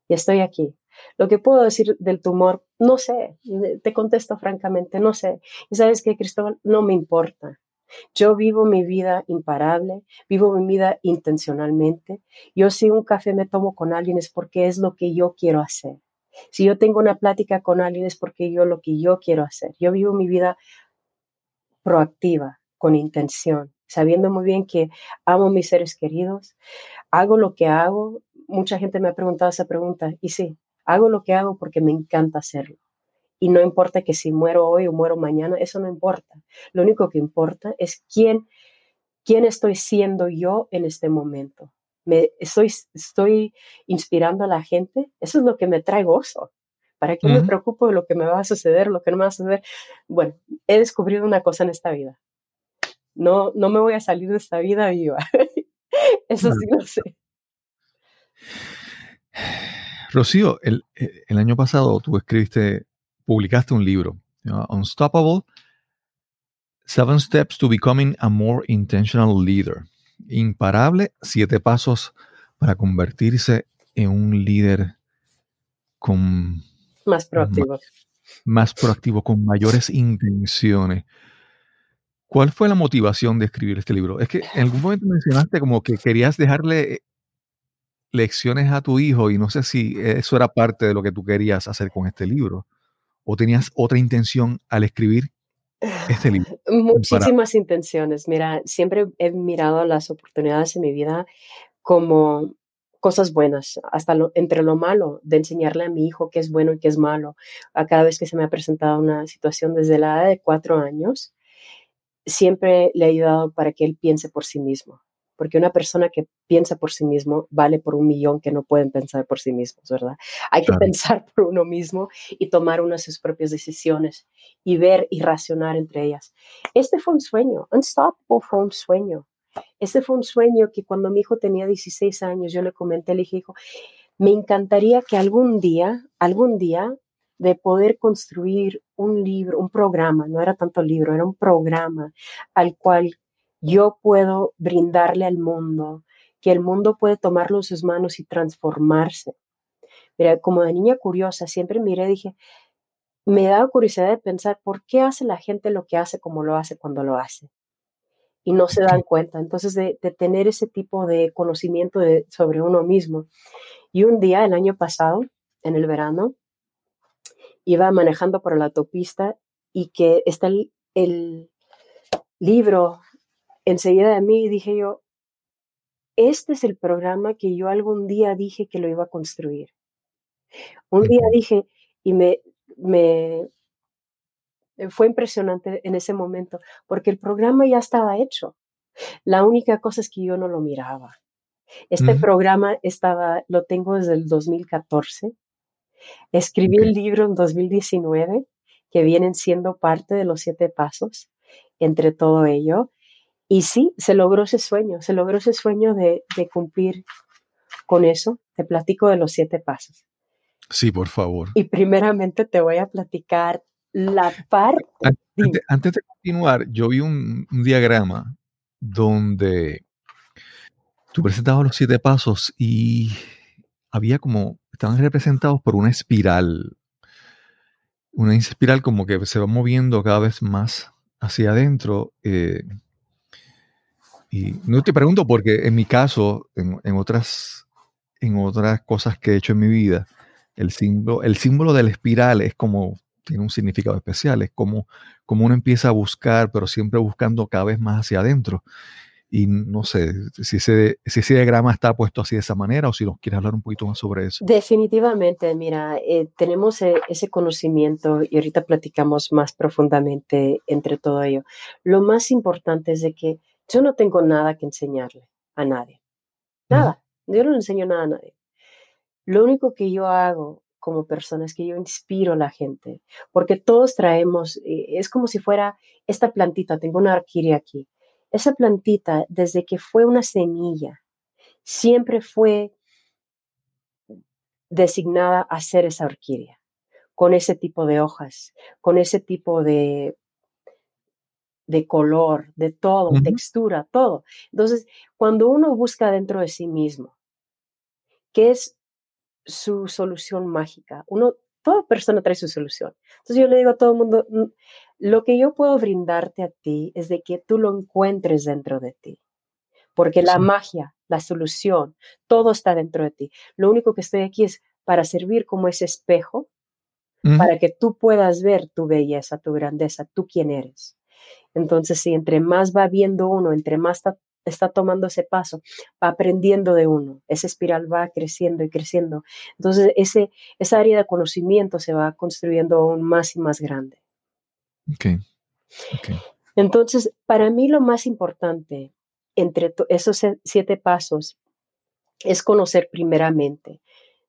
y estoy aquí. Lo que puedo decir del tumor, no sé, te contesto francamente, no sé. Y sabes que, Cristóbal, no me importa. Yo vivo mi vida imparable, vivo mi vida intencionalmente. Yo si un café me tomo con alguien es porque es lo que yo quiero hacer. Si yo tengo una plática con alguien es porque yo lo que yo quiero hacer. Yo vivo mi vida proactiva, con intención, sabiendo muy bien que amo a mis seres queridos, hago lo que hago. Mucha gente me ha preguntado esa pregunta y sí, hago lo que hago porque me encanta hacerlo. Y no importa que si muero hoy o muero mañana, eso no importa. Lo único que importa es quién, quién estoy siendo yo en este momento. Me, estoy, estoy inspirando a la gente. Eso es lo que me trae gozo. ¿Para qué me preocupo de lo que me va a suceder, lo que no me va a suceder? Bueno, he descubierto una cosa en esta vida. No, no me voy a salir de esta vida viva. Eso sí lo sé. Rocío, el, el, año pasado tú escribiste publicaste un libro, Unstoppable, Seven Steps to Becoming a More Intentional Leader. Imparable, siete pasos para convertirse en un líder con... Más proactivo. Más, proactivo, con mayores intenciones. ¿Cuál fue la motivación de escribir este libro? Es que en algún momento mencionaste como que querías dejarle lecciones a tu hijo y no sé si eso era parte de lo que tú querías hacer con este libro o tenías otra intención al escribir este? Muchísimas intenciones. Mira, siempre he mirado las oportunidades en mi vida como cosas buenas, hasta entre lo malo, de enseñarle a mi hijo qué es bueno y qué es malo. A cada vez que se me ha presentado una situación desde la edad de cuatro años, siempre le he ayudado para que él piense por sí mismo porque una persona que piensa por sí mismo vale por un millón que no pueden pensar por sí mismos, ¿verdad? Hay que pensar por uno mismo y tomar unas sus propias decisiones y ver y racionar entre ellas. Este fue un sueño, Unstoppable fue un sueño. Este fue un sueño que cuando mi hijo tenía 16 años, yo le comenté, le dije, hijo, me encantaría que algún día, algún día, de poder construir un libro, un programa, no era tanto libro, era un programa al cual yo puedo brindarle al mundo, que el mundo puede tomarlo en sus manos y transformarse. Mira, como de niña curiosa, siempre miré, dije, me da curiosidad de pensar por qué hace la gente lo que hace como lo hace cuando lo hace. Y no se dan cuenta. Entonces, de, tener ese tipo de conocimiento sobre uno mismo. Y un día, el año pasado, en el verano, iba manejando por la autopista y que está el, el libro enseguida de mí dije yo, este es el programa que yo algún día dije que lo iba a construir. Un día dije, y me, me fue impresionante en ese momento, porque el programa ya estaba hecho. La única cosa es que yo no lo miraba. Este programa estaba, lo tengo desde el 2014. Escribí el libro en 2019, que vienen siendo parte de los siete pasos entre todo ello. Y sí, se logró ese sueño, se logró ese sueño de, cumplir con eso. Te platico de los siete pasos. Sí, por favor. Y primeramente te voy a platicar la parte. Antes, de continuar, yo vi un, diagrama donde tú presentabas los siete pasos y había como, estaban representados por una espiral, una espiral como que se va moviendo cada vez más hacia adentro. Eh, y no te pregunto porque en mi caso, en, otras, en otras cosas que he hecho en mi vida, el símbolo, el símbolo de la espiral es como, tiene un significado especial, es como, como uno empieza a buscar, pero siempre buscando cada vez más hacia adentro. Y no sé si ese, si ese diagrama está puesto así de esa manera o si nos quieres hablar un poquito más sobre eso. Definitivamente, mira, eh, tenemos e, ese conocimiento y ahorita platicamos más profundamente entre todo ello. Lo más importante es de que yo no tengo nada que enseñarle a nadie. Nada. Yo no le enseño nada a nadie. Lo único que yo hago como persona es que yo inspiro a la gente, porque todos traemos, eh, es como si fuera esta plantita, tengo una orquídea aquí. Esa plantita, desde que fue una semilla, siempre fue designada a ser esa orquídea, con ese tipo de hojas, con ese tipo de de color, de todo, textura, todo. Entonces, cuando uno busca dentro de sí mismo, ¿qué es su solución mágica? Uno toda persona trae su solución. Entonces yo le digo a todo el mundo, lo que yo puedo brindarte a ti es de que tú lo encuentres dentro de ti. Porque la magia, la solución, todo está dentro de ti. Lo único que estoy aquí es para servir como ese espejo, para que tú puedas ver tu belleza, tu grandeza, tú quién eres. Entonces, si entre más va viendo uno, entre más está, está tomando ese paso, va aprendiendo de uno, esa espiral va creciendo y creciendo. Entonces, ese, esa área de conocimiento se va construyendo aún más y más grande. Okay. Entonces, para mí lo más importante entre esos siete pasos es conocer primeramente.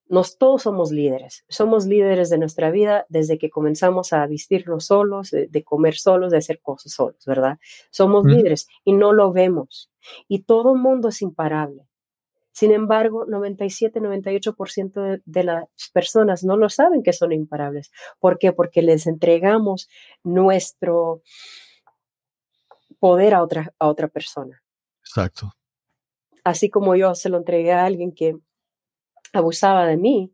Nos todos somos líderes, somos líderes de nuestra vida desde que comenzamos a vestirnos solos, de, comer solos, de hacer cosas solos, ¿verdad? Somos líderes y no lo vemos. Y todo el mundo es imparable. Sin embargo, 97, 98% de, de, las personas no lo saben que son imparables. ¿Por qué? Porque les entregamos nuestro poder a otra, a otra persona. Exacto. Así como yo se lo entregué a alguien que abusaba de mí,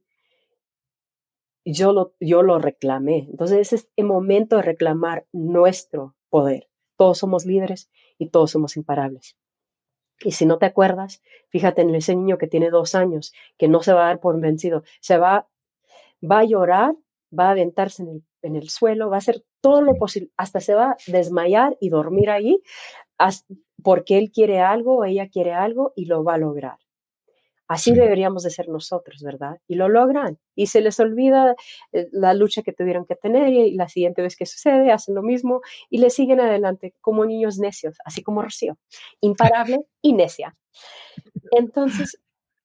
yo lo, yo lo reclamé. Entonces ese es el momento de reclamar nuestro poder. Todos somos líderes y todos somos imparables. Y si no te acuerdas, fíjate en ese niño que tiene dos años, que no se va a dar por vencido, se va, va a llorar, va a aventarse en el, en el suelo, va a hacer todo lo posible, hasta se va a desmayar y dormir ahí, porque él quiere algo o ella quiere algo y lo va a lograr. Así deberíamos de ser nosotros, ¿verdad? Y lo logran. Y se les olvida eh, la lucha que tuvieron que tener y la siguiente vez que sucede hacen lo mismo y le siguen adelante como niños necios, así como Rocío, imparable y necia. Entonces,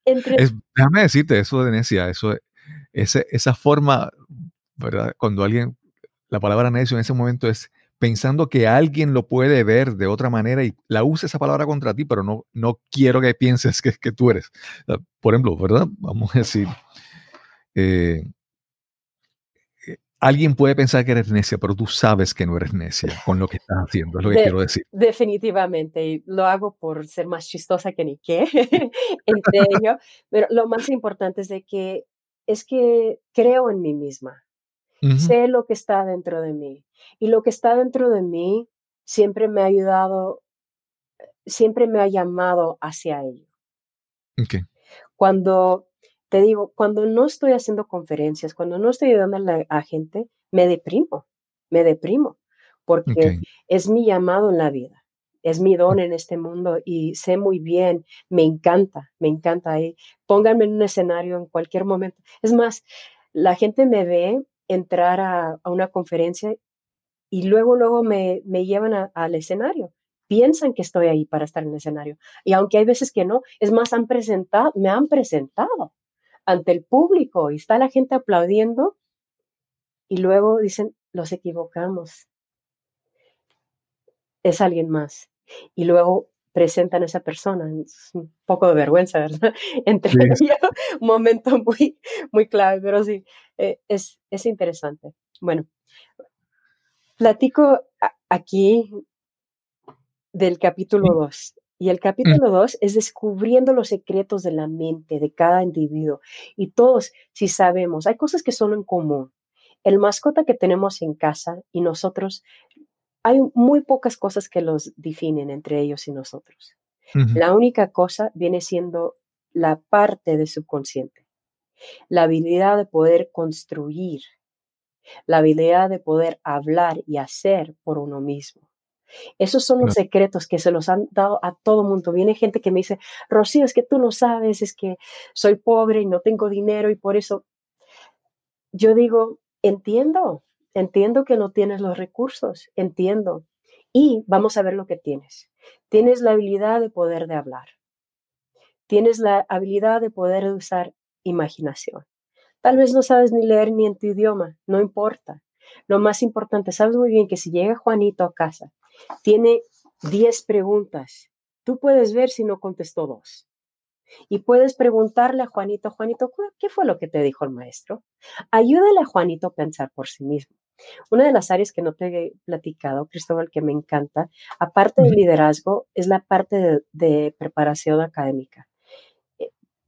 entre... déjame decirte eso de necia, eso, ese, esa forma, ¿verdad? Cuando alguien, la palabra necio en ese momento es pensando que alguien lo puede ver de otra manera y la usa esa palabra contra ti, pero no, no quiero que pienses que, que tú eres. Por ejemplo, ¿verdad? Vamos a decir, eh, eh, alguien puede pensar que eres necia, pero tú sabes que no eres necia con lo que estás haciendo, es lo que quiero decir. Definitivamente, y lo hago por ser más chistosa que ni qué entre ellos, pero lo más importante es de que es que creo en mí misma. Sé lo que está dentro de mí. Y lo que está dentro de mí siempre me ha ayudado, siempre me ha llamado hacia ello. Cuando, te digo, cuando no estoy haciendo conferencias, cuando no estoy ayudando a la gente, me deprimo, me deprimo, porque es mi llamado en la vida, es mi don en este mundo y sé muy bien, me encanta, me encanta ahí. Pónganme en un escenario en cualquier momento. Es más, la gente me ve entrar a, una conferencia y luego, luego me, me llevan al escenario. Piensan que estoy ahí para estar en el escenario. Y aunque hay veces que no, es más, han presentado, me han presentado ante el público y está la gente aplaudiendo y luego dicen, los equivocamos. Es alguien más. Y luego presentan a esa persona. Es un poco de vergüenza, ¿verdad? Entre ellos, un momento muy, muy clave, pero sí, eh, es, es interesante. Bueno, platico aquí del capítulo 2. Y el capítulo 2 mm. es descubriendo los secretos de la mente de cada individuo. Y todos, si sabemos, hay cosas que son en común. El mascota que tenemos en casa y nosotros hay muy pocas cosas que los definen entre ellos y nosotros. La única cosa viene siendo la parte de subconsciente, la habilidad de poder construir, la habilidad de poder hablar y hacer por uno mismo. Esos son los secretos que se los han dado a todo mundo. Viene gente que me dice, Rocío, es que tú no sabes, es que soy pobre y no tengo dinero y por eso yo digo, entiendo, Entiendo que no tienes los recursos, entiendo. Y vamos a ver lo que tienes. Tienes la habilidad de poder de hablar. Tienes la habilidad de poder usar imaginación. Tal vez no sabes ni leer ni en tu idioma, no importa. Lo más importante, sabes muy bien que si llega Juanito a casa, tiene 10 preguntas. Tú puedes ver si no contestó dos. Y puedes preguntarle a Juanito, Juanito, ¿qué fue lo que te dijo el maestro? Ayúdale a Juanito a pensar por sí mismo. Una de las áreas que no te he platicado, Cristóbal, que me encanta, aparte del liderazgo, es la parte de, preparación académica.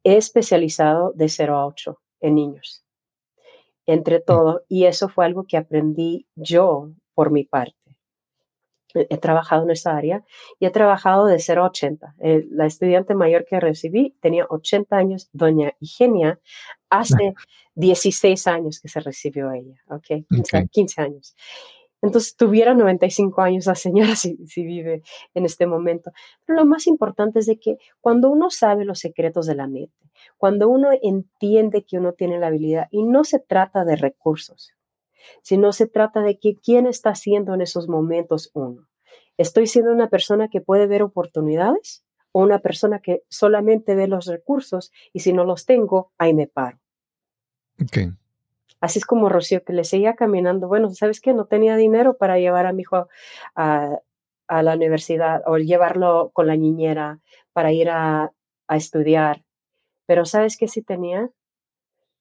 He especializado de 0 a 8 en niños. entre mm. todo. Y eso fue algo que aprendí yo por mi parte. He, trabajado en esa área y he trabajado de 0 a 80. la estudiante mayor que recibí tenía 80 años, doña Igenia, hace 16 años que se recibió ella, ¿ok? 15 años. Entonces tuviera 95 años la señora si, si, vive en este momento. Pero lo más importante es de que cuando uno sabe los secretos de la mente, cuando uno entiende que uno tiene la habilidad, y no se trata de recursos, sino se trata de que quién está haciendo en esos momentos uno. ¿Estoy siendo una persona que puede ver oportunidades o una persona que solamente ve los recursos y si no los tengo, ahí me paro? Okay. Así es como Rocío, que le seguía caminando. Bueno, ¿sabes qué? No tenía dinero para llevar a mi hijo a, a la universidad o llevarlo con la niñera para ir a, a estudiar. Pero ¿sabes qué sí tenía?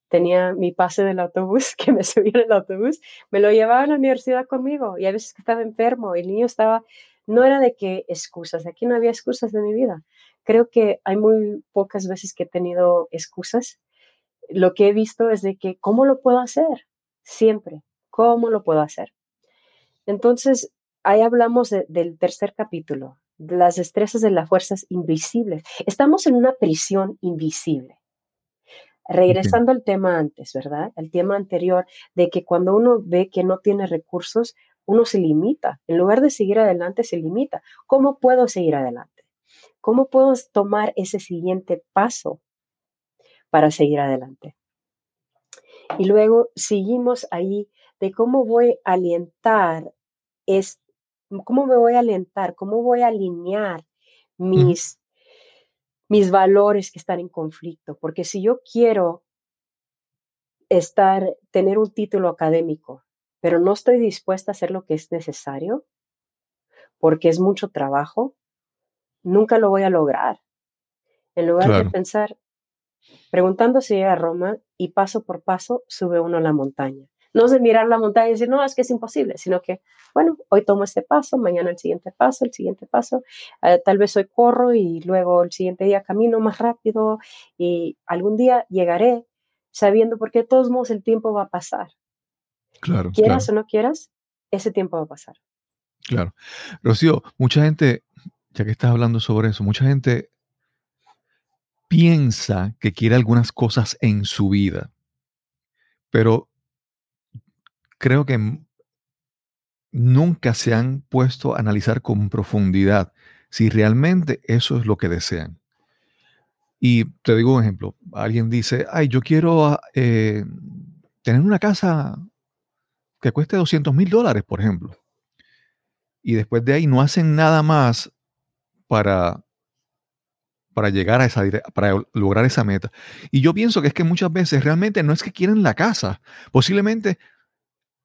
Tenía mi pase del autobús, que me subía en el autobús, me lo llevaba a la universidad conmigo y a veces estaba enfermo y el niño estaba, no era de que excusas, aquí no había excusas de mi vida. Creo que hay muy pocas veces que he tenido excusas. Lo que he visto es de que, ¿cómo lo puedo hacer? Siempre, ¿cómo lo puedo hacer? Entonces, ahí hablamos del tercer capítulo, las destrezas de las fuerzas invisibles. Estamos en una prisión invisible. Regresando al tema antes, ¿verdad? El tema anterior de que cuando uno ve que no tiene recursos, uno se limita. En lugar de seguir adelante, se limita. ¿Cómo puedo seguir adelante? ¿Cómo puedo tomar ese siguiente paso para seguir adelante? Y luego seguimos ahí de cómo voy a alentar, es, cómo me voy a alentar, cómo voy a alinear mis mis valores que están en conflicto, porque si yo quiero estar, tener un título académico, pero no estoy dispuesta a hacer lo que es necesario, porque es mucho trabajo, nunca lo voy a lograr. En lugar de pensar, preguntándose a Roma y paso por paso sube uno a la montaña. No es de mirar la montaña y decir, no, es que es imposible, sino que, bueno, hoy tomo este paso, mañana el siguiente paso, el siguiente paso, eh, tal vez hoy corro y luego el siguiente día camino más rápido y algún día llegaré sabiendo porque de todos modos el tiempo va a pasar. Claro. Quieras o no quieras, ese tiempo va a pasar. Claro. Rocío, mucha gente, ya que estás hablando sobre eso, mucha gente piensa que quiere algunas cosas en su vida, pero creo que nunca se han puesto a analizar con profundidad si realmente eso es lo que desean. Y te digo un ejemplo, alguien dice, ay, yo quiero ah, eh, tener una casa que cueste 200 mil dólares, por ejemplo. Y después de ahí no hacen nada más para, para llegar a esa para lograr esa meta. Y yo pienso que es que muchas veces realmente no es que quieren la casa, posiblemente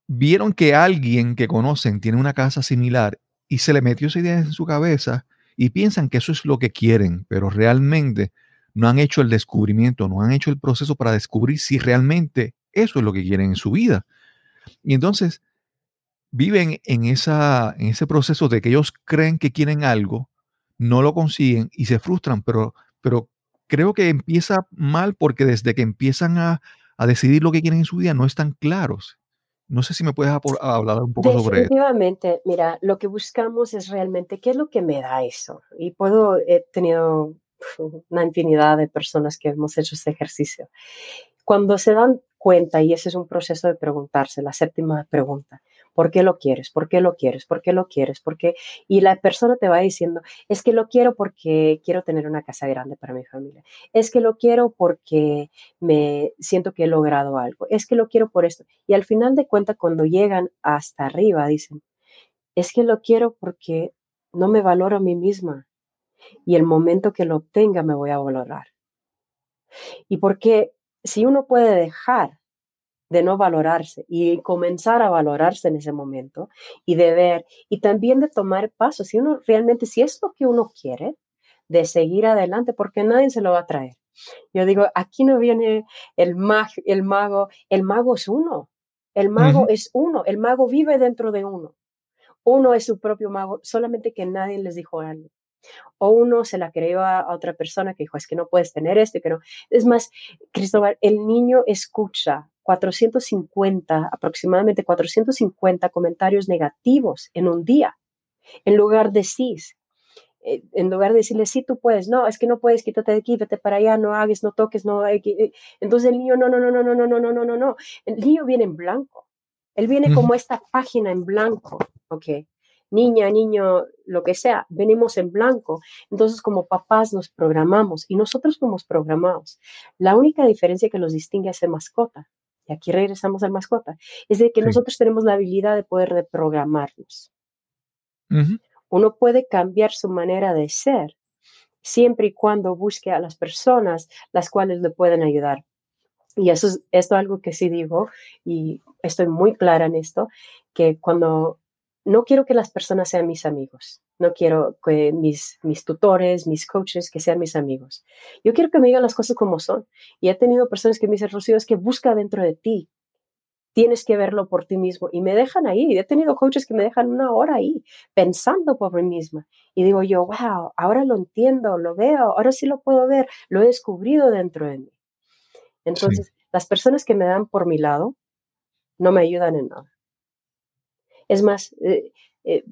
vieron que alguien que conocen tiene una casa similar y se le metió esa idea en su cabeza y piensan que eso es lo que quieren, pero realmente no han hecho el descubrimiento, no han hecho el proceso para descubrir si realmente eso es lo que quieren en su vida. Y entonces viven en, esa, en ese proceso de que ellos creen que quieren algo, no lo consiguen y se frustran, pero, pero creo que empieza mal porque desde que empiezan a, a decidir lo que quieren en su vida no están claros. No sé si me puedes hablar un poco sobre eso. Definitivamente, mira, lo que buscamos es realmente qué es lo que me da eso. Y puedo, he tenido una infinidad de personas que hemos hecho este ejercicio. Cuando se dan cuenta, y ese es un proceso de preguntarse, la séptima pregunta, ¿Por qué lo quieres? ¿Por qué lo quieres? ¿Por qué lo quieres? ¿Por qué? Y la persona te va diciendo, es que lo quiero porque quiero tener una casa grande para mi familia. Es que lo quiero porque me siento que he logrado algo. Es que lo quiero por esto. Y al final de cuentas, cuando llegan hasta arriba, dicen, es que lo quiero porque no me valoro a mí misma. Y el momento que lo obtenga me voy a valorar. Y porque si uno puede dejar de no valorarse y comenzar a valorarse en ese momento y de ver y también de tomar pasos. Si uno realmente, si es lo que uno quiere, de seguir adelante, porque nadie se lo va a traer. Yo digo, aquí no viene el, mag, el mago, el mago es uno, el mago es uno, el mago vive dentro de uno. Uno es su propio mago, solamente que nadie les dijo algo. O uno se la creyó a, otra persona que dijo, es que no puedes tener esto, que no. Es más, Cristóbal, el niño escucha 450, aproximadamente 450 comentarios negativos en un día, en lugar de sí. Eh, en lugar de decirle, sí, tú puedes, no, es que no puedes, quítate de aquí, vete para allá, no hagas, no toques, no. Entonces el niño, no, no, no, no, no, no, no, no, no, no, no. El niño viene en blanco. Él viene como esta página en blanco, ¿ok? Niña, niño, lo que sea, venimos en blanco. Entonces, como papás nos programamos y nosotros somos programados. La única diferencia que los distingue es ser mascota, y aquí regresamos al mascota, es de que nosotros tenemos la habilidad de poder reprogramarnos. Uno puede cambiar su manera de ser siempre y cuando busque a las personas las cuales le pueden ayudar. Y eso es esto algo que sí digo y estoy muy clara en esto, que cuando no quiero que las personas sean mis amigos, no quiero que mis, mis tutores, mis coaches, que sean mis amigos. Yo quiero que me digan las cosas como son. Y he tenido personas que me dicen, Rocío, es que busca dentro de ti. Tienes que verlo por ti mismo. Y me dejan ahí. He tenido coaches que me dejan una hora ahí pensando por mí misma. Y digo yo, wow, ahora lo entiendo, lo veo, ahora sí lo puedo ver, lo he descubrido dentro de mí. Entonces, las personas que me dan por mi lado no me ayudan en nada. Es más, eh, eh,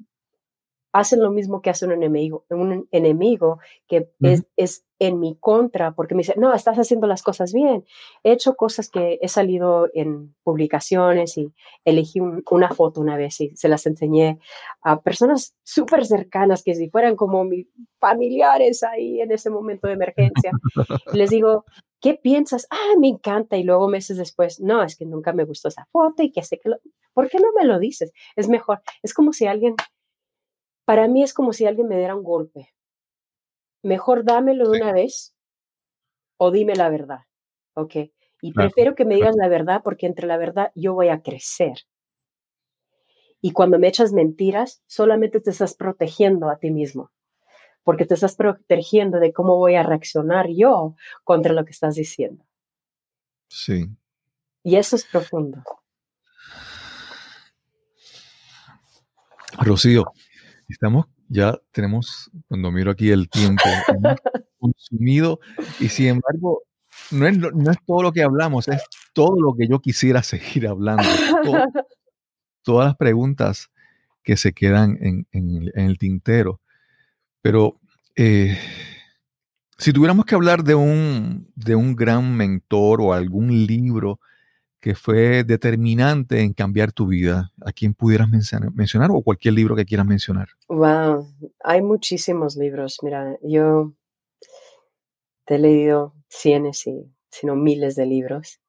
hacen lo mismo que hace un enemigo, un enemigo que es, es, en mi contra, porque me dice, no, estás haciendo las cosas bien. He hecho cosas que he salido en publicaciones y elegí una foto una vez y se las enseñé a personas súper cercanas, que si fueran como mis familiares ahí en ese momento de emergencia. les digo, ¿qué piensas? Ah, me encanta. Y luego meses después, no, es que nunca me gustó esa foto y que sé que lo... ¿Por qué no me lo dices? Es mejor. Es como si alguien para mí es como si alguien me diera un golpe. Mejor dámelo de una vez o dime la verdad, ¿ok? Y prefiero que me digas la verdad porque entre la verdad yo voy a crecer. Y cuando me echas mentiras, solamente te estás protegiendo a ti mismo, porque te estás protegiendo de cómo voy a reaccionar yo contra lo que estás diciendo. Sí. Y eso es profundo. Rocío, Estamos, ya tenemos, cuando miro aquí el tiempo, consumido y sin embargo, no es, no es todo lo que hablamos, es todo lo que yo quisiera seguir hablando. todas las preguntas que se quedan en, el tintero. Pero eh, si tuviéramos que hablar de un, de un gran mentor o algún libro que fue determinante en cambiar tu vida? ¿A quién pudieras mencionar, o cualquier libro que quieras mencionar? Wow, hay muchísimos libros. Mira, yo te he leído cientos y sino miles de libros.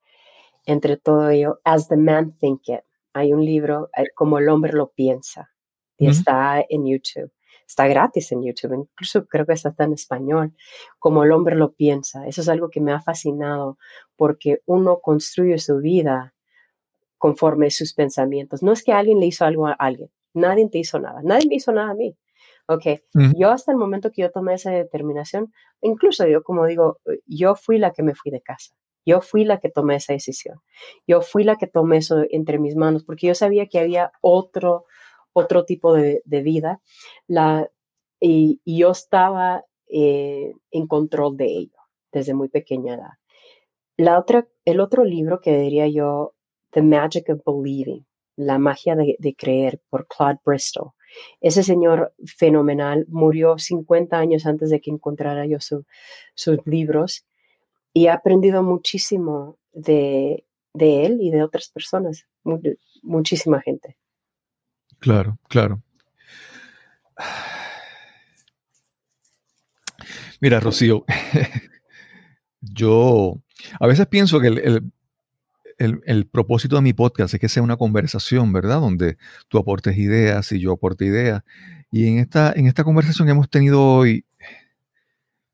Entre todo ello, As the Man Thinketh. Hay un libro, eh, como el hombre lo piensa, y está en YouTube. Está gratis en YouTube, incluso creo que está en español, como el hombre lo piensa. Eso es algo que me ha fascinado porque uno construye su vida conforme sus pensamientos. No es que alguien le hizo algo a alguien, nadie te hizo nada, nadie me hizo nada a mí. Ok, yo hasta el momento que yo tomé esa determinación, incluso yo como digo, yo fui la que me fui de casa. Yo fui la que tomé esa decisión. Yo fui la que tomé eso entre mis manos porque yo sabía que había otro, otro tipo de, vida la, y, yo estaba eh, en control de ello desde muy pequeña edad. La otra, el otro libro que diría yo, The Magic of Believing, La magia de, creer, por Claude Bristol. Ese señor fenomenal murió 50 años antes de que encontrara yo sus libros y he aprendido muchísimo de, de él y de otras personas, muchísima gente. Claro, claro. Mira, Rocío, yo a veces pienso que el, propósito de mi podcast es que sea una conversación, ¿verdad? Donde tú aportes ideas y yo aporte ideas. Y en esta, en esta conversación que hemos tenido hoy,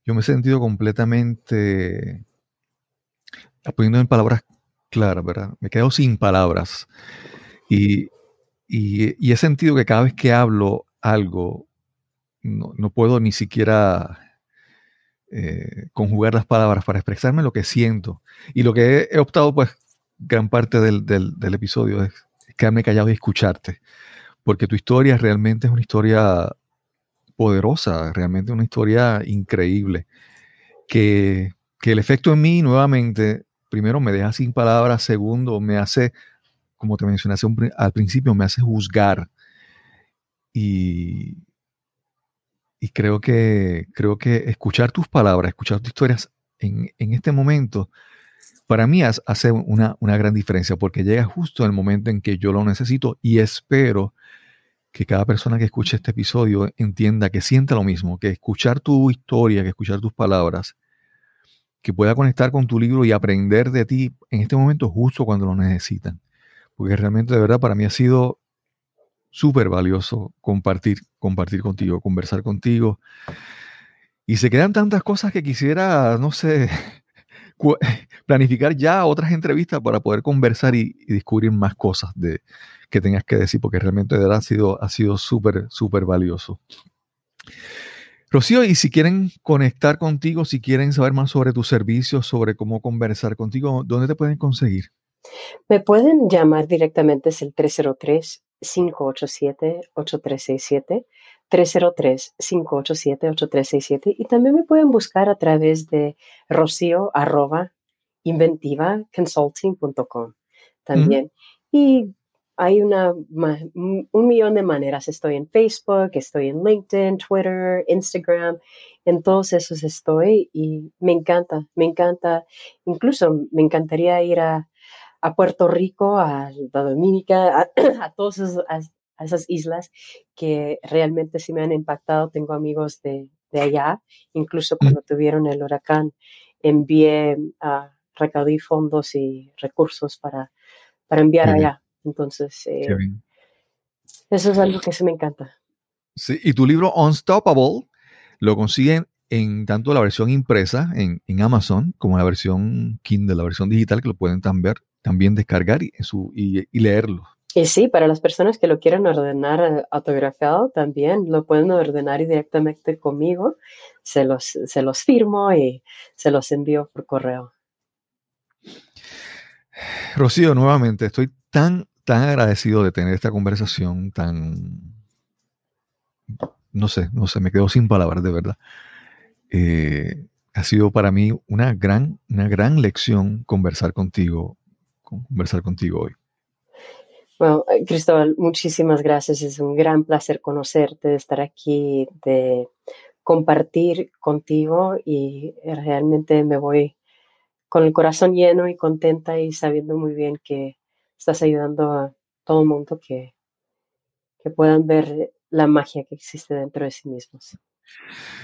yo me he sentido completamente, poniendo en palabras claras, ¿verdad? Me he quedado sin palabras. Y, he sentido que cada vez que hablo algo, no, no puedo ni siquiera eh, conjugar las palabras para expresarme lo que siento. Y lo que he, optado, pues, gran parte del, episodio es quedarme callado y escucharte. Porque tu historia realmente es una historia poderosa, realmente una historia increíble. Que, el efecto en mí, nuevamente, primero me deja sin palabras, segundo me hace, como te mencioné al principio, me hace juzgar. Y, y creo que, creo que escuchar tus palabras, escuchar tus historias en, este momento, para mí hace una, una, gran diferencia porque llega justo el momento en que yo lo necesito y espero que cada persona que escuche este episodio entienda, que sienta lo mismo, que escuchar tu historia, que escuchar tus palabras, que pueda conectar con tu libro y aprender de ti en este momento justo cuando lo necesitan. Porque realmente de verdad para mí ha sido súper valioso compartir, compartir contigo, conversar contigo. Y se quedan tantas cosas que quisiera, no sé, planificar ya otras entrevistas para poder conversar y, descubrir más cosas de, que tengas que decir, porque realmente de verdad ha sido, ha sido súper, súper valioso. Rocío, y si quieren conectar contigo, si quieren saber más sobre tus servicios, sobre cómo conversar contigo, ¿dónde te pueden conseguir? Me pueden llamar directamente, es el 303-587-8367, 303-587-8367, y también me pueden buscar a través de rocío arroba inventivaconsulting.com también. Y hay una, un millón de maneras. Estoy en Facebook, estoy en LinkedIn, Twitter, Instagram. En todos esos estoy y me encanta, me encanta. Incluso me encantaría ir a, a Puerto Rico, a la Dominica, a, a todas esas, islas que realmente sí me han impactado. Tengo amigos de, de allá. Incluso cuando tuvieron el huracán, envié, a recaudí fondos y recursos para, para enviar allá. Entonces, eh, eso es algo que sí me encanta. Sí, y tu libro Unstoppable lo consiguen en tanto la versión impresa en, Amazon como la versión Kindle, la versión digital, que lo pueden también, también descargar y, su, y, leerlo. Y sí, para las personas que lo quieran ordenar eh, autografiado también lo pueden ordenar directamente conmigo. Se los, se los firmo y se los envío por correo. Rocío, nuevamente, estoy tan tan agradecido de tener esta conversación tan, no sé, no sé, me quedo sin palabras de verdad. Eh, ha sido para mí una gran, una gran lección conversar contigo, conversar contigo hoy. Bueno, eh, Cristóbal, muchísimas gracias. Es un gran placer conocerte, de estar aquí, de compartir contigo y realmente me voy con el corazón lleno y contenta y sabiendo muy bien que estás ayudando a todo el mundo que, que puedan ver la magia que existe dentro de sí mismos.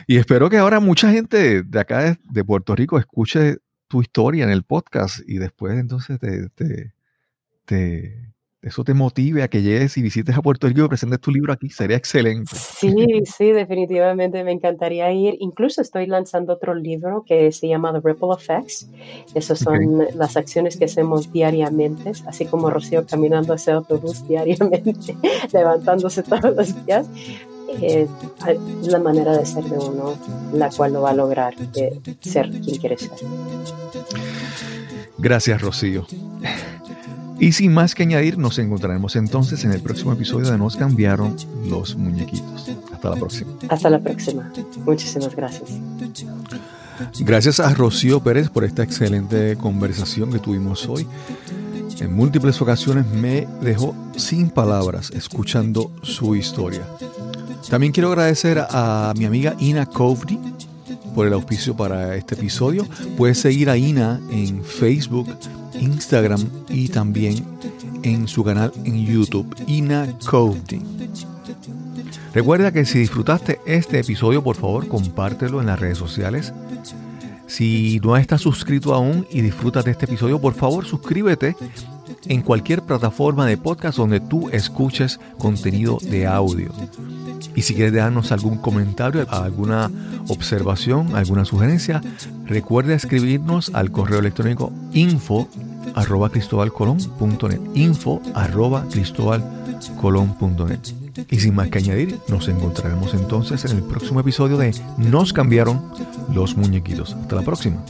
Y espero que ahora mucha gente de acá de, Puerto Rico escuche tu historia en el podcast y después entonces te, te, eso te motive a que llegues y visites a Puerto Rico y presentes tu libro aquí, sería excelente. Sí, sí, definitivamente me encantaría ir. Incluso estoy lanzando otro libro que se llama The Ripple Effects. Esas son las acciones que hacemos diariamente, así como Rocío caminando hacia autobús diariamente, levantándose todos los días. Es la manera de ser de uno la cual lo va a lograr de ser quien quiere ser. Gracias, Rocío. Y sin más que añadir, nos encontraremos entonces en el próximo episodio de Nos cambiaron los muñequitos. Hasta la próxima. Hasta la próxima. Muchísimas gracias. Gracias a Rocío Pérez por esta excelente conversación que tuvimos hoy. En múltiples ocasiones me dejó sin palabras escuchando su historia. También quiero agradecer a mi amiga Ina Kovdi por el auspicio para este episodio. Puedes seguir a Ina en Facebook, Instagram y también en su canal en YouTube, Ina Coding. Recuerda que si disfrutaste este episodio, por favor, compártelo en las redes sociales. Si no estás suscrito aún y disfrutas de este episodio, por favor, suscríbete en cualquier plataforma de podcast donde tú escuches contenido de audio. Y si quieres dejarnos algún comentario, alguna observación, alguna sugerencia, recuerda escribirnos al correo electrónico info arroba cristobalcolón.net info arroba cristobalcolón.net y sin más que añadir, nos encontraremos entonces en el próximo episodio de Nos cambiaron los muñequitos. Hasta la próxima.